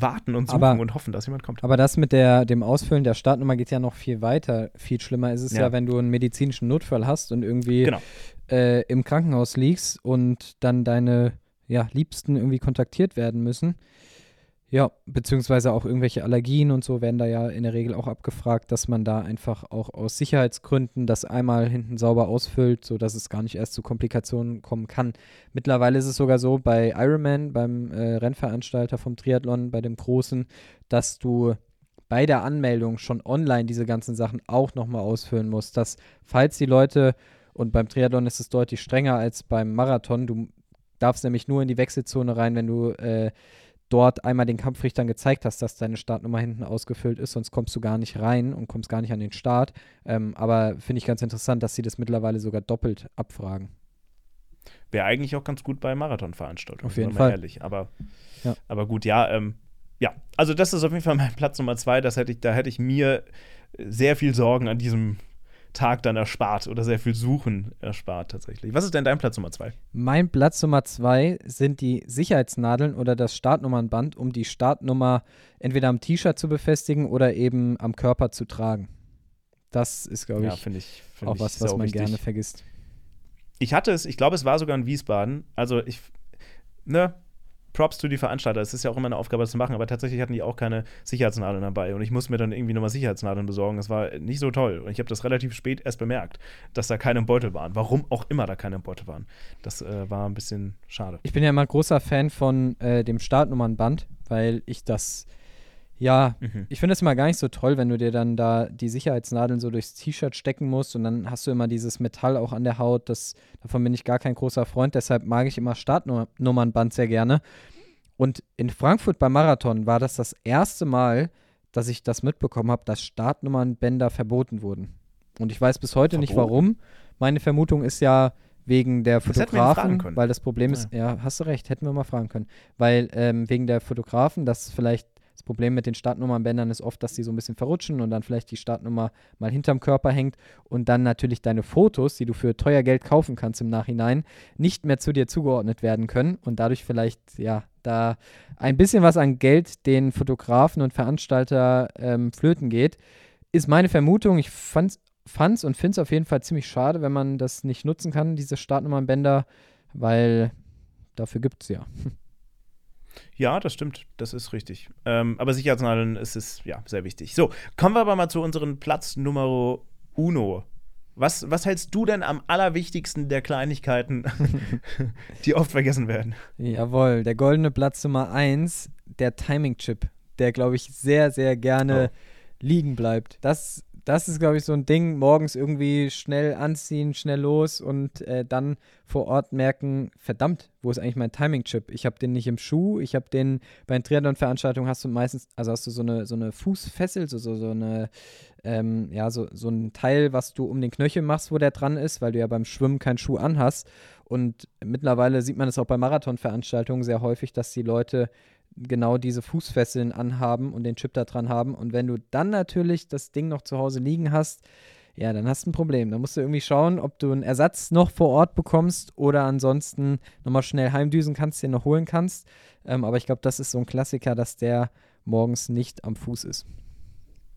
warten und suchen aber, und hoffen, dass jemand kommt. Aber das mit der, dem Ausfüllen der Startnummer geht ja noch viel weiter. Viel schlimmer ist es ja, ja wenn du einen medizinischen Notfall hast und irgendwie genau. äh, im Krankenhaus liegst und dann deine ja, Liebsten irgendwie kontaktiert werden müssen. Ja, beziehungsweise auch irgendwelche Allergien und so werden da ja in der Regel auch abgefragt, dass man da einfach auch aus Sicherheitsgründen das einmal hinten sauber ausfüllt, sodass es gar nicht erst zu Komplikationen kommen kann. Mittlerweile ist es sogar so bei Ironman, beim äh, Rennveranstalter vom Triathlon, bei dem Großen, dass du bei der Anmeldung schon online diese ganzen Sachen auch nochmal ausfüllen musst, dass falls die Leute, und beim Triathlon ist es deutlich strenger als beim Marathon, du darfst nämlich nur in die Wechselzone rein, wenn du äh, dort einmal den Kampfrichtern gezeigt hast, dass deine Startnummer hinten ausgefüllt ist, sonst kommst du gar nicht rein und kommst gar nicht an den Start. Ähm, aber finde ich ganz interessant, dass sie das mittlerweile sogar doppelt abfragen. Wäre eigentlich auch ganz gut bei Marathonveranstaltungen. Auf jeden Fall. Ehrlich. Aber, ja. aber gut, ja, ähm, ja, also das ist auf jeden Fall mein Platz Nummer zwei. Das hätte ich, da hätte ich mir sehr viel Sorgen an diesem Tag dann erspart oder sehr viel Suchen erspart tatsächlich. Was ist denn dein Platz Nummer zwei? Mein Platz Nummer zwei sind die Sicherheitsnadeln oder das Startnummernband, um die Startnummer entweder am T-Shirt zu befestigen oder eben am Körper zu tragen. Das ist, glaube ich, ja, find ich find auch was, was man wichtig. gerne vergisst. Ich hatte es, ich glaube, es war sogar in Wiesbaden. Also ich, ne, Props zu die Veranstalter. Es ist ja auch immer eine Aufgabe, das zu machen, aber tatsächlich hatten die auch keine Sicherheitsnadeln dabei. Und ich musste mir dann irgendwie nochmal Sicherheitsnadeln besorgen. Das war nicht so toll. Und ich habe das relativ spät erst bemerkt, dass da keine im Beutel waren. Warum auch immer da keine im Beutel waren. Das äh, war ein bisschen schade. Ich bin ja immer großer Fan von äh, dem Startnummernband, weil ich das, ja, Mhm. ich finde es immer gar nicht so toll, wenn du dir dann da die Sicherheitsnadeln so durchs T-Shirt stecken musst und dann hast du immer dieses Metall auch an der Haut. Das, davon bin ich gar kein großer Freund, deshalb mag ich immer Startnummernband sehr gerne. Und in Frankfurt beim Marathon war das das erste Mal, dass ich das mitbekommen habe, dass Startnummernbänder verboten wurden. Und ich weiß bis heute nicht Verboten? warum. Meine Vermutung ist ja wegen der Fotografen, weil das Problem ist, ja, hast du recht, hätten wir mal fragen können. Weil ähm, wegen der Fotografen, das vielleicht das Problem mit den Startnummernbändern ist oft, dass die so ein bisschen verrutschen und dann vielleicht die Startnummer mal hinterm Körper hängt und dann natürlich deine Fotos, die du für teuer Geld kaufen kannst im Nachhinein, nicht mehr zu dir zugeordnet werden können und dadurch vielleicht, ja, da ein bisschen was an Geld den Fotografen und Veranstalter ähm, flöten geht, ist meine Vermutung. Ich fand's, fand's und finde es auf jeden Fall ziemlich schade, wenn man das nicht nutzen kann, diese Startnummernbänder, weil dafür gibt es ja. Ja, das stimmt. Das ist richtig. Ähm, aber Sicherheitsnadeln ist es, ja, sehr wichtig. So, kommen wir aber mal zu unserem Platz Nummer uno. Was, was hältst du denn am allerwichtigsten der Kleinigkeiten, die oft vergessen werden? Jawohl, der goldene Platz Nummer 1, der Timing-Chip, der, glaube ich, sehr, sehr gerne liegen bleibt. Das, das ist, glaube ich, so ein Ding, morgens irgendwie schnell anziehen, schnell los und äh, dann vor Ort merken, verdammt, wo ist eigentlich mein Timing-Chip? Ich habe den nicht im Schuh, ich habe den, bei Triathlon-Veranstaltungen hast du meistens, also hast du so eine, so eine Fußfessel, so, so, so eine, ähm, ja, so, so ein Teil, was du um den Knöchel machst, wo der dran ist, weil du ja beim Schwimmen keinen Schuh anhast. Und mittlerweile sieht man es auch bei Marathonveranstaltungen sehr häufig, dass die Leute genau diese Fußfesseln anhaben und den Chip da dran haben. Und wenn du dann natürlich das Ding noch zu Hause liegen hast, ja, dann hast du ein Problem. Da musst du irgendwie schauen, ob du einen Ersatz noch vor Ort bekommst oder ansonsten nochmal schnell heimdüsen kannst, den noch holen kannst. Ähm, aber ich glaube, das ist so ein Klassiker, dass der morgens nicht am Fuß ist.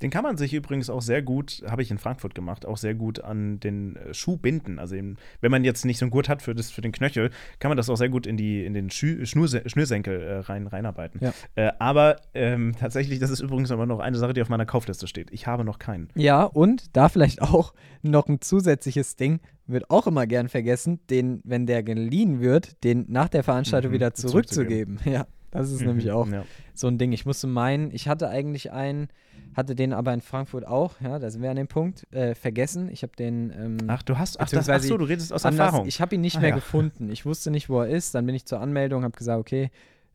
Den kann man sich übrigens auch sehr gut, habe ich in Frankfurt gemacht, auch sehr gut an den äh, Schuh binden. Also eben, wenn man jetzt nicht so einen Gurt hat für, das, für den Knöchel, kann man das auch sehr gut in, die, in den Schü Schnurse Schnürsenkel äh, rein, reinarbeiten. Ja. Äh, aber ähm, tatsächlich, das ist übrigens aber noch eine Sache, die auf meiner Kaufliste steht. Ich habe noch keinen. Ja, und da vielleicht auch noch ein zusätzliches Ding, wird auch immer gern vergessen, den, wenn der geliehen wird, den nach der Veranstaltung Mhm, wieder zurückzugeben. zurückzugeben. Ja, das ist Mhm, nämlich auch Ja. so ein Ding. Ich musste meinen, ich hatte eigentlich einen, hatte den aber in Frankfurt auch, ja, da sind wir an dem Punkt, äh, vergessen. Ich habe den ähm, Ach, du hast, ach, das, ach so, du redest aus anders, Erfahrung. ich habe ihn nicht Ah, mehr ja. gefunden. Ich wusste nicht, wo er ist. Dann bin ich zur Anmeldung, habe gesagt, okay,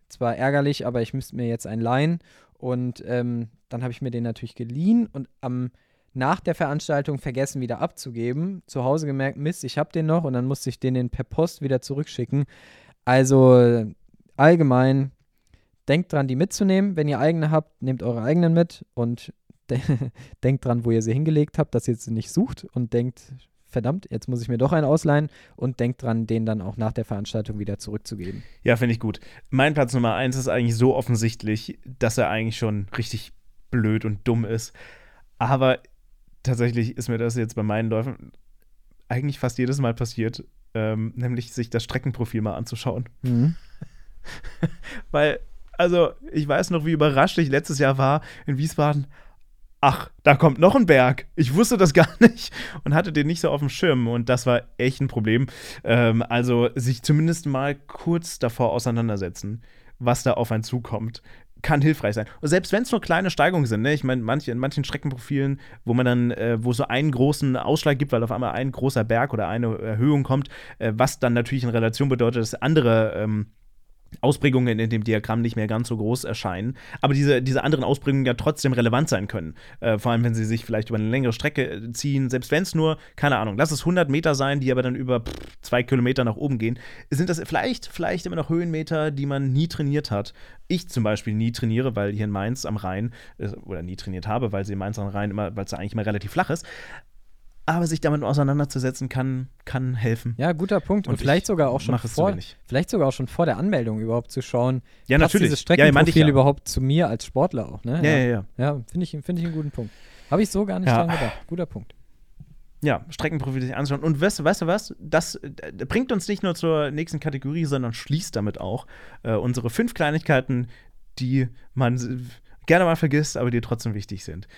zwar ärgerlich, aber ich müsste mir jetzt einen leihen. Und ähm, dann habe ich mir den natürlich geliehen und am nach der Veranstaltung vergessen wieder abzugeben. Zu Hause gemerkt, Mist, ich habe den noch und dann musste ich den, den per Post wieder zurückschicken. Also allgemein, denkt dran, die mitzunehmen. Wenn ihr eigene habt, nehmt eure eigenen mit und de denkt dran, wo ihr sie hingelegt habt, dass ihr sie nicht sucht und denkt, verdammt, jetzt muss ich mir doch einen ausleihen und denkt dran, den dann auch nach der Veranstaltung wieder zurückzugeben. Ja, finde ich gut. Mein Platz Nummer eins ist eigentlich so offensichtlich, dass er eigentlich schon richtig blöd und dumm ist. Aber tatsächlich ist mir das jetzt bei meinen Läufen eigentlich fast jedes Mal passiert, ähm, nämlich sich das Streckenprofil mal anzuschauen. Weil, also, ich weiß noch, wie überrascht ich letztes Jahr war in Wiesbaden. Ach, da kommt noch ein Berg. Ich wusste das gar nicht und hatte den nicht so auf dem Schirm. Und das war echt ein Problem. Ähm, also, sich zumindest mal kurz davor auseinandersetzen, was da auf einen zukommt, kann hilfreich sein. Und selbst wenn es nur kleine Steigungen sind, ne? ich meine, manche, in manchen Streckenprofilen, wo man dann, äh, wo so einen großen Ausschlag gibt, weil auf einmal ein großer Berg oder eine Erhöhung kommt, äh, was dann natürlich in Relation bedeutet, dass andere ähm, Ausprägungen in dem Diagramm nicht mehr ganz so groß erscheinen, aber diese, diese anderen Ausprägungen ja trotzdem relevant sein können. Äh, vor allem, wenn sie sich vielleicht über eine längere Strecke äh, ziehen, selbst wenn es nur, keine Ahnung, lass es 100 Meter sein, die aber dann über pff, zwei Kilometer nach oben gehen, sind das vielleicht, vielleicht immer noch Höhenmeter, die man nie trainiert hat. Ich zum Beispiel nie trainiere, weil hier in Mainz am Rhein, äh, oder nie trainiert habe, weil sie in Mainz am Rhein immer, weil es eigentlich immer relativ flach ist aber sich damit auseinanderzusetzen kann, kann helfen. Ja, guter Punkt. Und, und vielleicht sogar auch schon vor, vielleicht sogar auch schon vor der Anmeldung überhaupt zu schauen, ja, natürlich. dieses Streckenprofil ja, ja. überhaupt zu mir als Sportler auch. Ne? Ja, ja, ja. Ja, finde ich, find ich einen guten Punkt. Habe ich so gar nicht dran gedacht. Guter Punkt. Ja, Streckenprofil sich anschauen. Und weißt, weißt du was? Das äh, bringt uns nicht nur zur nächsten Kategorie, sondern schließt damit auch äh, unsere fünf Kleinigkeiten, die man gerne mal vergisst, aber die trotzdem wichtig sind.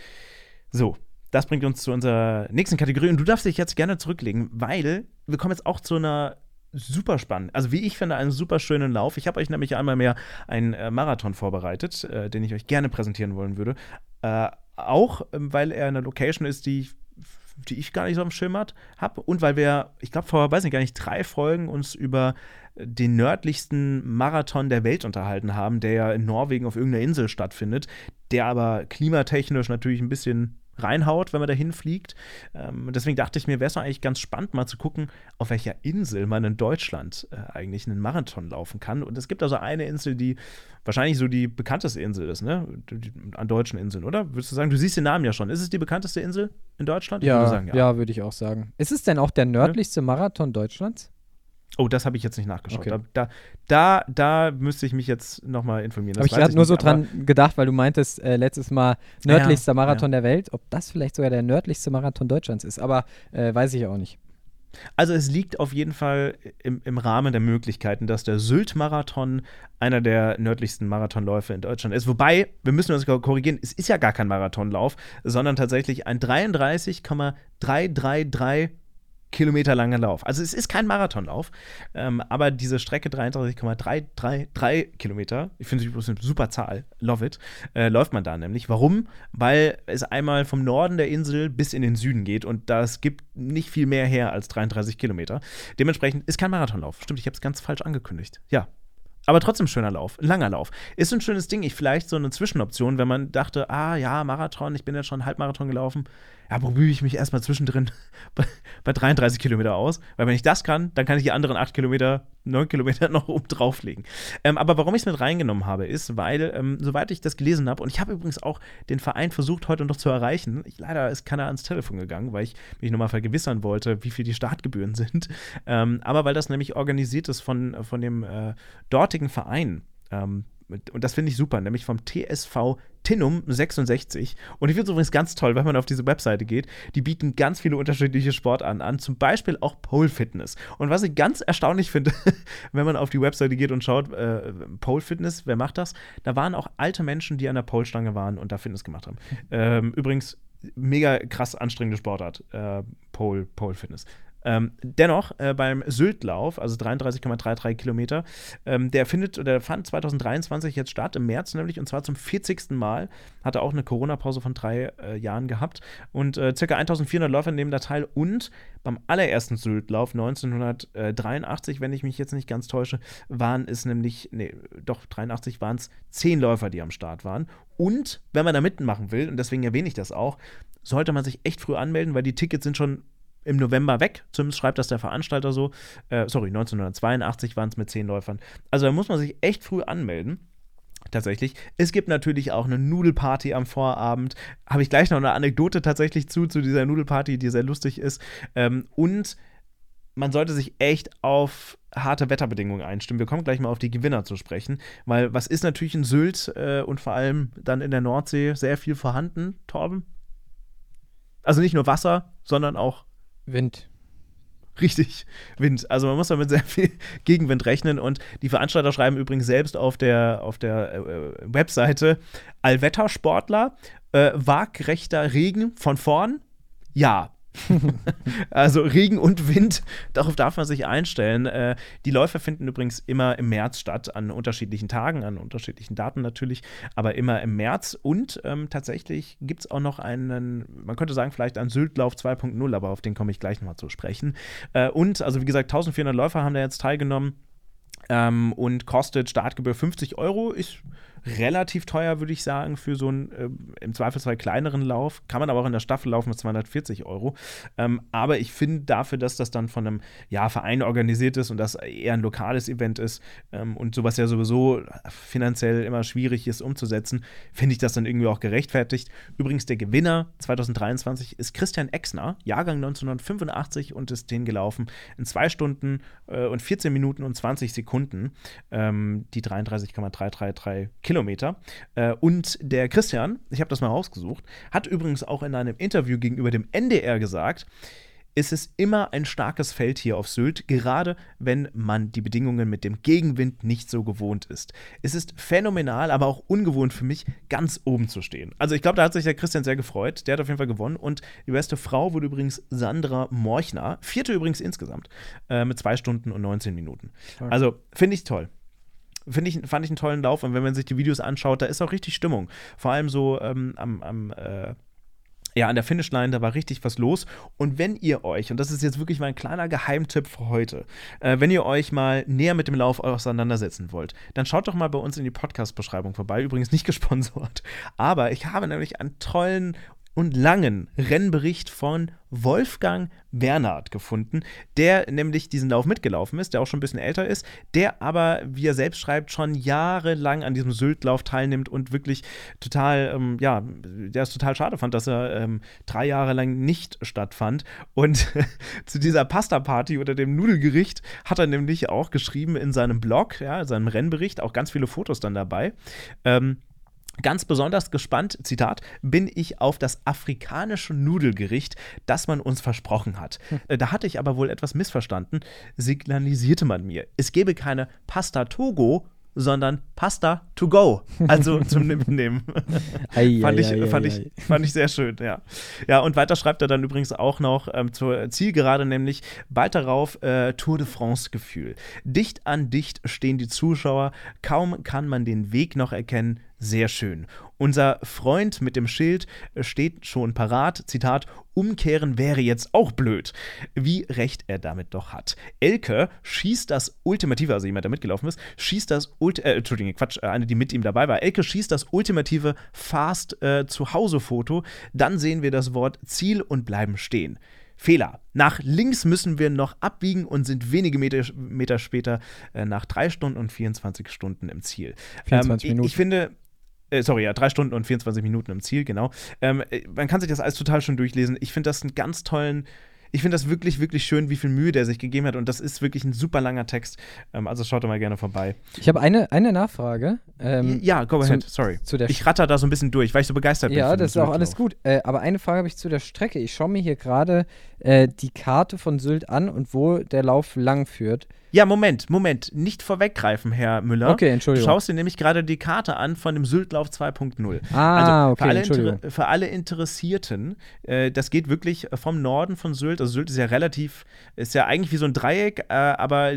So, das bringt uns zu unserer nächsten Kategorie. Und du darfst dich jetzt gerne zurücklegen, weil wir kommen jetzt auch zu einer super spannend. Also wie ich finde, einen super schönen Lauf. Ich habe euch nämlich einmal mehr einen äh, Marathon vorbereitet, äh, den ich euch gerne präsentieren wollen würde. Äh, auch, ähm, weil er eine Location ist, die ich, die ich gar nicht so am Schirm habe. Und weil wir, ich glaube, vor, weiß nicht, gar nicht drei Folgen uns über den nördlichsten Marathon der Welt unterhalten haben, der ja in Norwegen auf irgendeiner Insel stattfindet, der aber klimatechnisch natürlich ein bisschen reinhaut, wenn man dahin fliegt. Ähm, deswegen dachte ich mir, wäre es eigentlich ganz spannend, mal zu gucken, auf welcher Insel man in Deutschland äh, eigentlich einen Marathon laufen kann. Und es gibt also eine Insel, die wahrscheinlich so die bekannteste Insel ist, ne? An deutschen Inseln, oder? Würdest du sagen, du siehst den Namen ja schon. Ist es die bekannteste Insel in Deutschland? Ja, würde sagen, ja. ja. würde ich auch sagen. Ist es denn auch der nördlichste Marathon Deutschlands? Oh, das habe ich jetzt nicht nachgeschaut. Okay. Da, da, da, müsste ich mich jetzt nochmal informieren. Habe ich gerade nur so dran gedacht, weil du meintest äh, letztes Mal nördlichster ja, Marathon ja. der Welt, ob das vielleicht sogar der nördlichste Marathon Deutschlands ist. Aber äh, weiß ich auch nicht. Also es liegt auf jeden Fall im, im Rahmen der Möglichkeiten, dass der Sylt-Marathon einer der nördlichsten Marathonläufe in Deutschland ist. Wobei, wir müssen uns korrigieren, es ist ja gar kein Marathonlauf, sondern tatsächlich ein 33,333 Kilometer langer Lauf. Also es ist kein Marathonlauf, ähm, aber diese Strecke 33,333 Kilometer, ich finde es eine super Zahl, love it, äh, läuft man da nämlich. Warum? Weil es einmal vom Norden der Insel bis in den Süden geht und das gibt nicht viel mehr her als 33 Kilometer. Dementsprechend ist kein Marathonlauf. Stimmt, ich habe es ganz falsch angekündigt. Ja, aber trotzdem schöner Lauf, langer Lauf. Ist ein schönes Ding. Ich vielleicht so eine Zwischenoption, wenn man dachte, ah ja, Marathon, ich bin jetzt schon Halbmarathon gelaufen ja, probiere ich mich erstmal zwischendrin bei, bei 33 Kilometer aus. Weil wenn ich das kann, dann kann ich die anderen 8 Kilometer, 9 Kilometer noch oben drauflegen. Ähm, aber warum ich es mit reingenommen habe, ist, weil, ähm, soweit ich das gelesen habe, und ich habe übrigens auch den Verein versucht, heute noch zu erreichen. Ich, leider ist keiner ans Telefon gegangen, weil ich mich nochmal vergewissern wollte, wie viel die Startgebühren sind. Ähm, aber weil das nämlich organisiert ist von, von dem äh, dortigen Verein. Ähm, und das finde ich super, nämlich vom TSV Tinum 66. Und ich finde es übrigens ganz toll, wenn man auf diese Webseite geht. Die bieten ganz viele unterschiedliche Sportarten an, zum Beispiel auch Pole Fitness. Und was ich ganz erstaunlich finde, wenn man auf die Webseite geht und schaut, äh, Pole Fitness, wer macht das? Da waren auch alte Menschen, die an der Pole-Stange waren und da Fitness gemacht haben. Ähm, übrigens, mega krass anstrengende Sportart, äh, Pole, Pole Fitness. Ähm, dennoch, äh, beim Syltlauf, also 33,33 Kilometer, ähm, der findet oder fand 2023 jetzt statt, im März nämlich, und zwar zum 40. Mal. Hatte auch eine Corona-Pause von drei äh, Jahren gehabt. Und äh, circa 1400 Läufer nehmen da teil. Und beim allerersten Syltlauf 1983, wenn ich mich jetzt nicht ganz täusche, waren es nämlich, nee, doch, 83 waren es zehn Läufer, die am Start waren. Und wenn man da mitmachen will, und deswegen erwähne ich das auch, sollte man sich echt früh anmelden, weil die Tickets sind schon im November weg. Zumindest schreibt das der Veranstalter so. Äh, sorry, 1982 waren es mit zehn Läufern. Also da muss man sich echt früh anmelden. Tatsächlich. Es gibt natürlich auch eine Nudelparty am Vorabend. Habe ich gleich noch eine Anekdote tatsächlich zu, zu dieser Nudelparty, die sehr lustig ist. Ähm, und man sollte sich echt auf harte Wetterbedingungen einstimmen. Wir kommen gleich mal auf die Gewinner zu sprechen, weil was ist natürlich in Sylt äh, und vor allem dann in der Nordsee sehr viel vorhanden, Torben? Also nicht nur Wasser, sondern auch Wind. Richtig, Wind. Also man muss da mit sehr viel Gegenwind rechnen und die Veranstalter schreiben übrigens selbst auf der, auf der äh, Webseite Allwettersportler, äh, waagrechter Regen von vorn, ja, also Regen und Wind, darauf darf man sich einstellen. Äh, die Läufe finden übrigens immer im März statt, an unterschiedlichen Tagen, an unterschiedlichen Daten natürlich, aber immer im März. Und ähm, tatsächlich gibt es auch noch einen, man könnte sagen, vielleicht einen Syltlauf 2.0, aber auf den komme ich gleich nochmal zu sprechen. Äh, und, also wie gesagt, 1400 Läufer haben da jetzt teilgenommen. ähm, und kostet Startgebühr 50 Euro. Ist relativ teuer, würde ich sagen, für so einen äh, im Zweifelsfall kleineren Lauf. Kann man aber auch in der Staffel laufen mit 240 Euro. Ähm, aber ich finde dafür, dass das dann von einem ja, Verein organisiert ist und das eher ein lokales Event ist ähm, und sowas ja sowieso finanziell immer schwierig ist umzusetzen, finde ich das dann irgendwie auch gerechtfertigt. Übrigens, der Gewinner 2023 ist Christian Exner, Jahrgang 1985 und ist den gelaufen in zwei Stunden äh, und 14 Minuten und 20 Sekunden. Ähm, die 33,333 Kilometer. Kilometer. Äh, und der Christian, ich habe das mal rausgesucht, hat übrigens auch in einem Interview gegenüber dem NDR gesagt, es ist immer ein starkes Feld hier auf Sylt, gerade wenn man die Bedingungen mit dem Gegenwind nicht so gewohnt ist. Es ist phänomenal, aber auch ungewohnt für mich, ganz oben zu stehen. Also ich glaube, da hat sich der Christian sehr gefreut. Der hat auf jeden Fall gewonnen. Und die beste Frau wurde übrigens Sandra Morchner. Vierte übrigens insgesamt. Äh, mit zwei Stunden und 19 Minuten. Also finde ich toll. Finde ich, fand ich einen tollen Lauf. Und wenn man sich die Videos anschaut, da ist auch richtig Stimmung. Vor allem so ähm, am, am äh, ja, an der Finishline, da war richtig was los. Und wenn ihr euch, und das ist jetzt wirklich mein kleiner Geheimtipp für heute, äh, wenn ihr euch mal näher mit dem Lauf auseinandersetzen wollt, dann schaut doch mal bei uns in die Podcast-Beschreibung vorbei. Übrigens nicht gesponsert. Aber ich habe nämlich einen tollen und langen Rennbericht von Wolfgang Bernhard gefunden, der nämlich diesen Lauf mitgelaufen ist, der auch schon ein bisschen älter ist, der aber, wie er selbst schreibt, schon jahrelang an diesem Syltlauf teilnimmt und wirklich total, ähm, ja, der es total schade fand, dass er ähm, drei Jahre lang nicht stattfand. Und zu dieser Pasta-Party oder dem Nudelgericht hat er nämlich auch geschrieben in seinem Blog, ja, in seinem Rennbericht, auch ganz viele Fotos dann dabei. Ähm, Ganz besonders gespannt, Zitat, bin ich auf das afrikanische Nudelgericht, das man uns versprochen hat. Hm. Äh, da hatte ich aber wohl etwas missverstanden, signalisierte man mir. Es gebe keine Pasta Togo, sondern Pasta to go, also zum Mitnehmen. ei, fand, ich, ei, fand, ich, fand ich sehr schön, ja. Ja, und weiter schreibt er dann übrigens auch noch ähm, zur Zielgerade, nämlich bald darauf äh, Tour de France-Gefühl. Dicht an dicht stehen die Zuschauer, kaum kann man den Weg noch erkennen, sehr schön. Unser Freund mit dem Schild steht schon parat. Zitat: Umkehren wäre jetzt auch blöd. Wie recht er damit doch hat. Elke schießt das ultimative, also jemand, der mitgelaufen ist, schießt das Ulti äh, Entschuldigung, Quatsch, äh, eine, die mit ihm dabei war. Elke schießt das ultimative Fast äh, Zuhause-Foto. Dann sehen wir das Wort Ziel und bleiben stehen. Fehler. Nach links müssen wir noch abbiegen und sind wenige Meter, Meter später äh, nach drei Stunden und 24 Stunden im Ziel. 24 ähm, Minuten. Ich, ich finde, äh, sorry, ja, drei Stunden und 24 Minuten im Ziel, genau. Ähm, äh, man kann sich das alles total schon durchlesen. Ich finde das einen ganz tollen ich finde das wirklich, wirklich schön, wie viel Mühe der sich gegeben hat. Und das ist wirklich ein super langer Text. Ähm, also schaut da mal gerne vorbei. Ich habe eine, eine Nachfrage. Ähm, ja, go ahead, zu, sorry. Zu ich ratter da so ein bisschen durch, weil ich so begeistert bin. Ja, das ist auch alles gut. Äh, aber eine Frage habe ich zu der Strecke. Ich schaue mir hier gerade äh, die Karte von Sylt an und wo der Lauf lang führt. Ja, Moment, Moment. Nicht vorweggreifen, Herr Müller. Okay, Entschuldigung. Du schaust dir nämlich gerade die Karte an von dem Syltlauf 2.0. Ah, also okay, für alle, Entschuldigung. für alle Interessierten, äh, das geht wirklich vom Norden von Sylt. Also Sylt ist ja relativ, ist ja eigentlich wie so ein Dreieck, äh, aber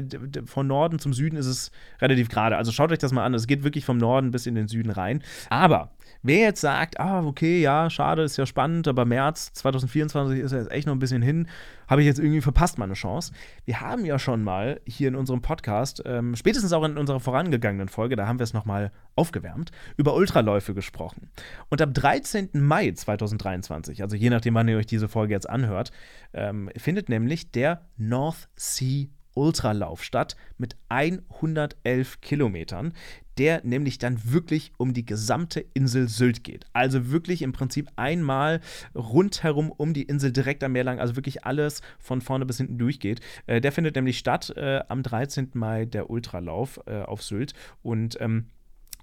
von Norden zum Süden ist es relativ gerade. Also schaut euch das mal an. Es geht wirklich vom Norden bis in den Süden rein. Aber Wer jetzt sagt, ah, okay, ja, schade, ist ja spannend, aber März 2024 ist ja jetzt echt noch ein bisschen hin, habe ich jetzt irgendwie verpasst meine Chance. Wir haben ja schon mal hier in unserem Podcast, ähm, spätestens auch in unserer vorangegangenen Folge, da haben wir es nochmal aufgewärmt, über Ultraläufe gesprochen. Und am 13. Mai 2023, also je nachdem, wann ihr euch diese Folge jetzt anhört, ähm, findet nämlich der North Sea Ultralauf statt mit 111 Kilometern, der nämlich dann wirklich um die gesamte Insel Sylt geht. Also wirklich im Prinzip einmal rundherum um die Insel direkt am Meer lang, also wirklich alles von vorne bis hinten durchgeht. Äh, der findet nämlich statt äh, am 13. Mai, der Ultralauf äh, auf Sylt. Und ähm,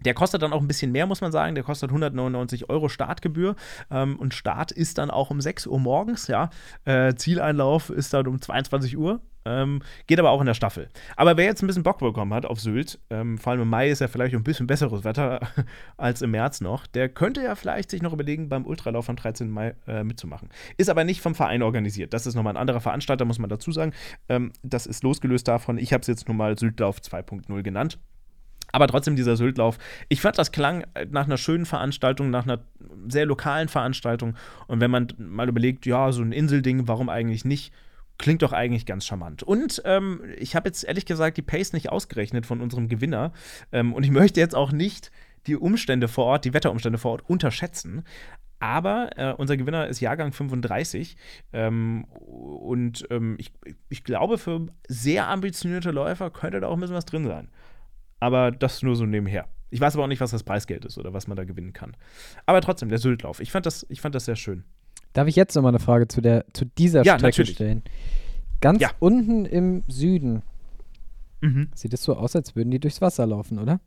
der kostet dann auch ein bisschen mehr, muss man sagen. Der kostet 199 Euro Startgebühr. Ähm, und Start ist dann auch um 6 Uhr morgens. Ja. Äh, Zieleinlauf ist dann um 22 Uhr. Ähm, geht aber auch in der Staffel. Aber wer jetzt ein bisschen Bock bekommen hat auf Sylt, ähm, vor allem im Mai ist ja vielleicht ein bisschen besseres Wetter als im März noch, der könnte ja vielleicht sich noch überlegen, beim Ultralauf am 13. Mai äh, mitzumachen. Ist aber nicht vom Verein organisiert. Das ist nochmal ein anderer Veranstalter, muss man dazu sagen. Ähm, das ist losgelöst davon. Ich habe es jetzt nun mal Syltlauf 2.0 genannt. Aber trotzdem dieser Syltlauf. Ich fand, das klang nach einer schönen Veranstaltung, nach einer sehr lokalen Veranstaltung. Und wenn man mal überlegt, ja, so ein Inselding, warum eigentlich nicht? klingt doch eigentlich ganz charmant. Und ähm, ich habe jetzt ehrlich gesagt die Pace nicht ausgerechnet von unserem Gewinner. Ähm, und ich möchte jetzt auch nicht die Umstände vor Ort, die Wetterumstände vor Ort unterschätzen. Aber äh, unser Gewinner ist Jahrgang 35 ähm, und ähm, ich, ich glaube, für sehr ambitionierte Läufer könnte da auch ein bisschen was drin sein. Aber das nur so nebenher. Ich weiß aber auch nicht, was das Preisgeld ist oder was man da gewinnen kann. Aber trotzdem, der Syltlauf. Ich fand das, ich fand das sehr schön. Darf ich jetzt nochmal eine Frage zu, der, zu dieser Ja, Strecke natürlich. stellen? Ganz Ja. unten im Süden Mhm. sieht es so aus, als würden die durchs Wasser laufen, oder?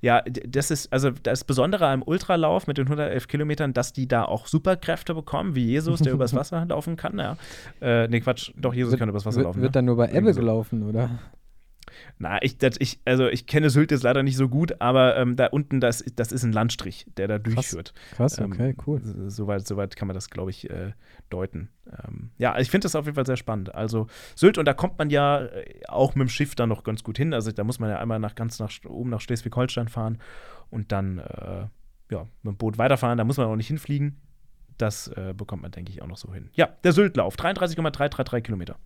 Ja, das ist, also das Besondere am Ultralauf mit den 111 Kilometern, dass die da auch Superkräfte bekommen, wie Jesus, der übers Wasser laufen kann. Ja. Äh, nee, Quatsch, doch, Jesus kann übers Wasser wird, laufen. wird ne? dann nur bei Ebbe gelaufen, oder? Na, ich, das, ich, also ich kenne Sylt jetzt leider nicht so gut, aber ähm, da unten, das, das ist ein Landstrich, der da durchführt. Krass, Ähm, okay, cool. s- Soweit, soweit kann man das, glaube ich, äh, deuten. Ähm, ja, ich finde das auf jeden Fall sehr spannend. Also Sylt, und da kommt man ja äh, auch mit dem Schiff dann noch ganz gut hin. Also da muss man ja einmal nach ganz nach oben nach Schleswig-Holstein fahren und dann äh, ja, mit dem Boot weiterfahren. Da muss man auch nicht hinfliegen. Das äh, bekommt man, denke ich, auch noch so hin. Ja, der Syltlauf, 33,333 Kilometer.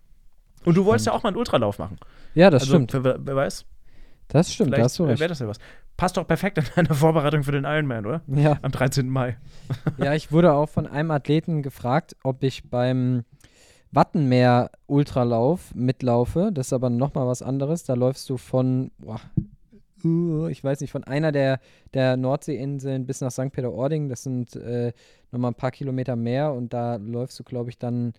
Und du wolltest ja auch mal einen Ultralauf machen. Ja, das also, stimmt. Wer, wer weiß, Das stimmt, da hast du recht. wäre das ja was. Passt doch perfekt in deine Vorbereitung für den Ironman, oder? Ja. Am 13. Mai. ja, ich wurde auch von einem Athleten gefragt, ob ich beim Wattenmeer Ultralauf mitlaufe. Das ist aber nochmal was anderes. Da läufst du von, boah, uh, ich weiß nicht, von einer der, der Nordseeinseln bis nach St. Peter-Ording. Das sind äh, nochmal ein paar Kilometer mehr und da läufst du, glaube ich, dann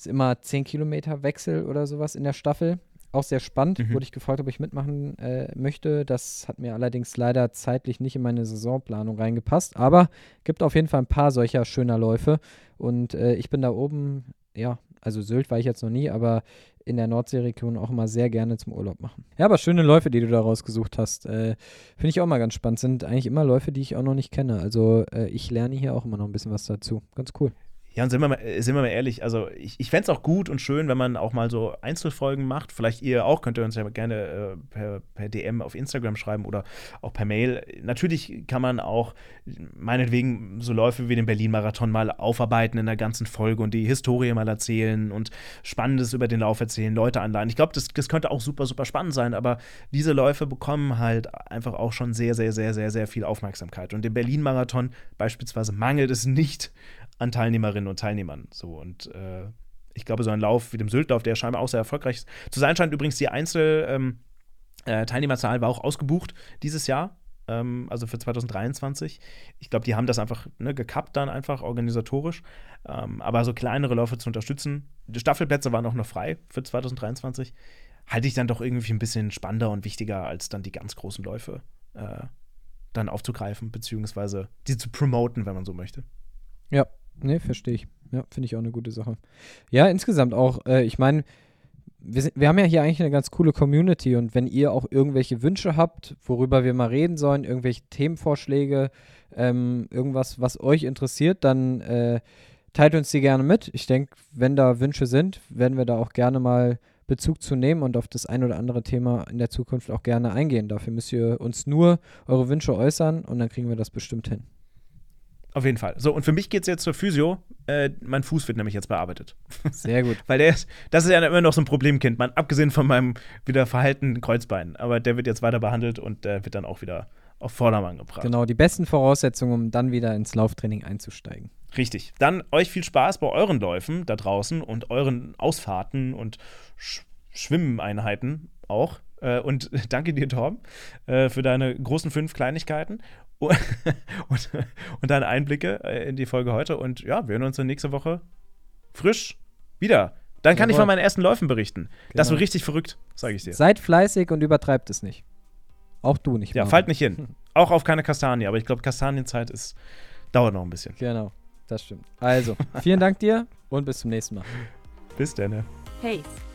ist immer 10 Kilometer Wechsel oder sowas in der Staffel. Auch sehr spannend. Mhm. Wurde ich gefragt, ob ich mitmachen äh, möchte. Das hat mir allerdings leider zeitlich nicht in meine Saisonplanung reingepasst. Aber gibt auf jeden Fall ein paar solcher schöner Läufe. Und äh, ich bin da oben, ja, also Sylt war ich jetzt noch nie, aber in der Nordseeregion auch immer sehr gerne zum Urlaub machen. Ja, aber schöne Läufe, die du da rausgesucht hast. Äh, Finde ich auch mal ganz spannend. Sind eigentlich immer Läufe, die ich auch noch nicht kenne. Also äh, ich lerne hier auch immer noch ein bisschen was dazu. Ganz cool. Ja, und sind wir mal, äh, sind wir mal ehrlich, also ich, ich fände es auch gut und schön, wenn man auch mal so Einzelfolgen macht. Vielleicht ihr auch, könnt ihr uns ja gerne äh, per, per DM auf Instagram schreiben oder auch per Mail. Natürlich kann man auch meinetwegen so Läufe wie den Berlin-Marathon mal aufarbeiten in der ganzen Folge und die Historie mal erzählen und Spannendes über den Lauf erzählen, Leute anleihen. Ich glaube, das, das könnte auch super, super spannend sein, aber diese Läufe bekommen halt einfach auch schon sehr, sehr, sehr, sehr, sehr viel Aufmerksamkeit. Und dem Berlin-Marathon beispielsweise mangelt es nicht an Teilnehmerinnen und Teilnehmern. So und äh, ich glaube, so ein Lauf wie dem Syltlauf, der scheinbar auch sehr erfolgreich zu sein scheint. Übrigens, die Einzel ähm, äh, war auch ausgebucht dieses Jahr, ähm, also für 2023. Ich glaube, die haben das einfach ne, gekappt dann einfach organisatorisch. Ähm, aber so kleinere Läufe zu unterstützen, die Staffelplätze waren auch noch frei für 2023, halte ich dann doch irgendwie ein bisschen spannender und wichtiger, als dann die ganz großen Läufe äh, dann aufzugreifen, beziehungsweise die zu promoten, wenn man so möchte. Ja, nee, verstehe ich. Ja, finde ich auch eine gute Sache. Ja, insgesamt auch, äh, ich meine, wir, wir haben ja hier eigentlich eine ganz coole Community und wenn ihr auch irgendwelche Wünsche habt, worüber wir mal reden sollen, irgendwelche Themenvorschläge, ähm, irgendwas, was euch interessiert, dann äh, teilt uns die gerne mit. Ich denke, wenn da Wünsche sind, werden wir da auch gerne mal Bezug zu nehmen und auf das ein oder andere Thema in der Zukunft auch gerne eingehen. Dafür müsst ihr uns nur eure Wünsche äußern und dann kriegen wir das bestimmt hin. Auf jeden Fall. So, und für mich geht es jetzt zur Physio. Äh, mein Fuß wird nämlich jetzt bearbeitet. Sehr gut. Weil der ist, das ist ja immer noch so ein Problemkind, man, abgesehen von meinem wieder verhaltenen Kreuzbein. Aber der wird jetzt weiter behandelt und der wird dann auch wieder auf Vordermann gebracht. Genau, die besten Voraussetzungen, um dann wieder ins Lauftraining einzusteigen. Richtig. Dann euch viel Spaß bei euren Läufen da draußen und euren Ausfahrten und Sch Schwimmeinheiten auch. Äh, und danke dir, Torben, äh, für deine großen fünf Kleinigkeiten und, und, deine Einblicke äh, in die Folge heute. Und ja, wir hören uns dann nächste Woche frisch wieder. Dann kann ich Jawohl. von meinen ersten Läufen berichten. Das Genau. wird richtig verrückt, sage ich dir. Seid fleißig und übertreibt es nicht. Auch du nicht. Ja, fallt nicht hin. Auch auf keine Kastanie, aber ich glaube, Kastanienzeit ist, dauert noch ein bisschen. Genau, das stimmt. Also, vielen Dank dir und bis zum nächsten Mal. Bis dann. Pace,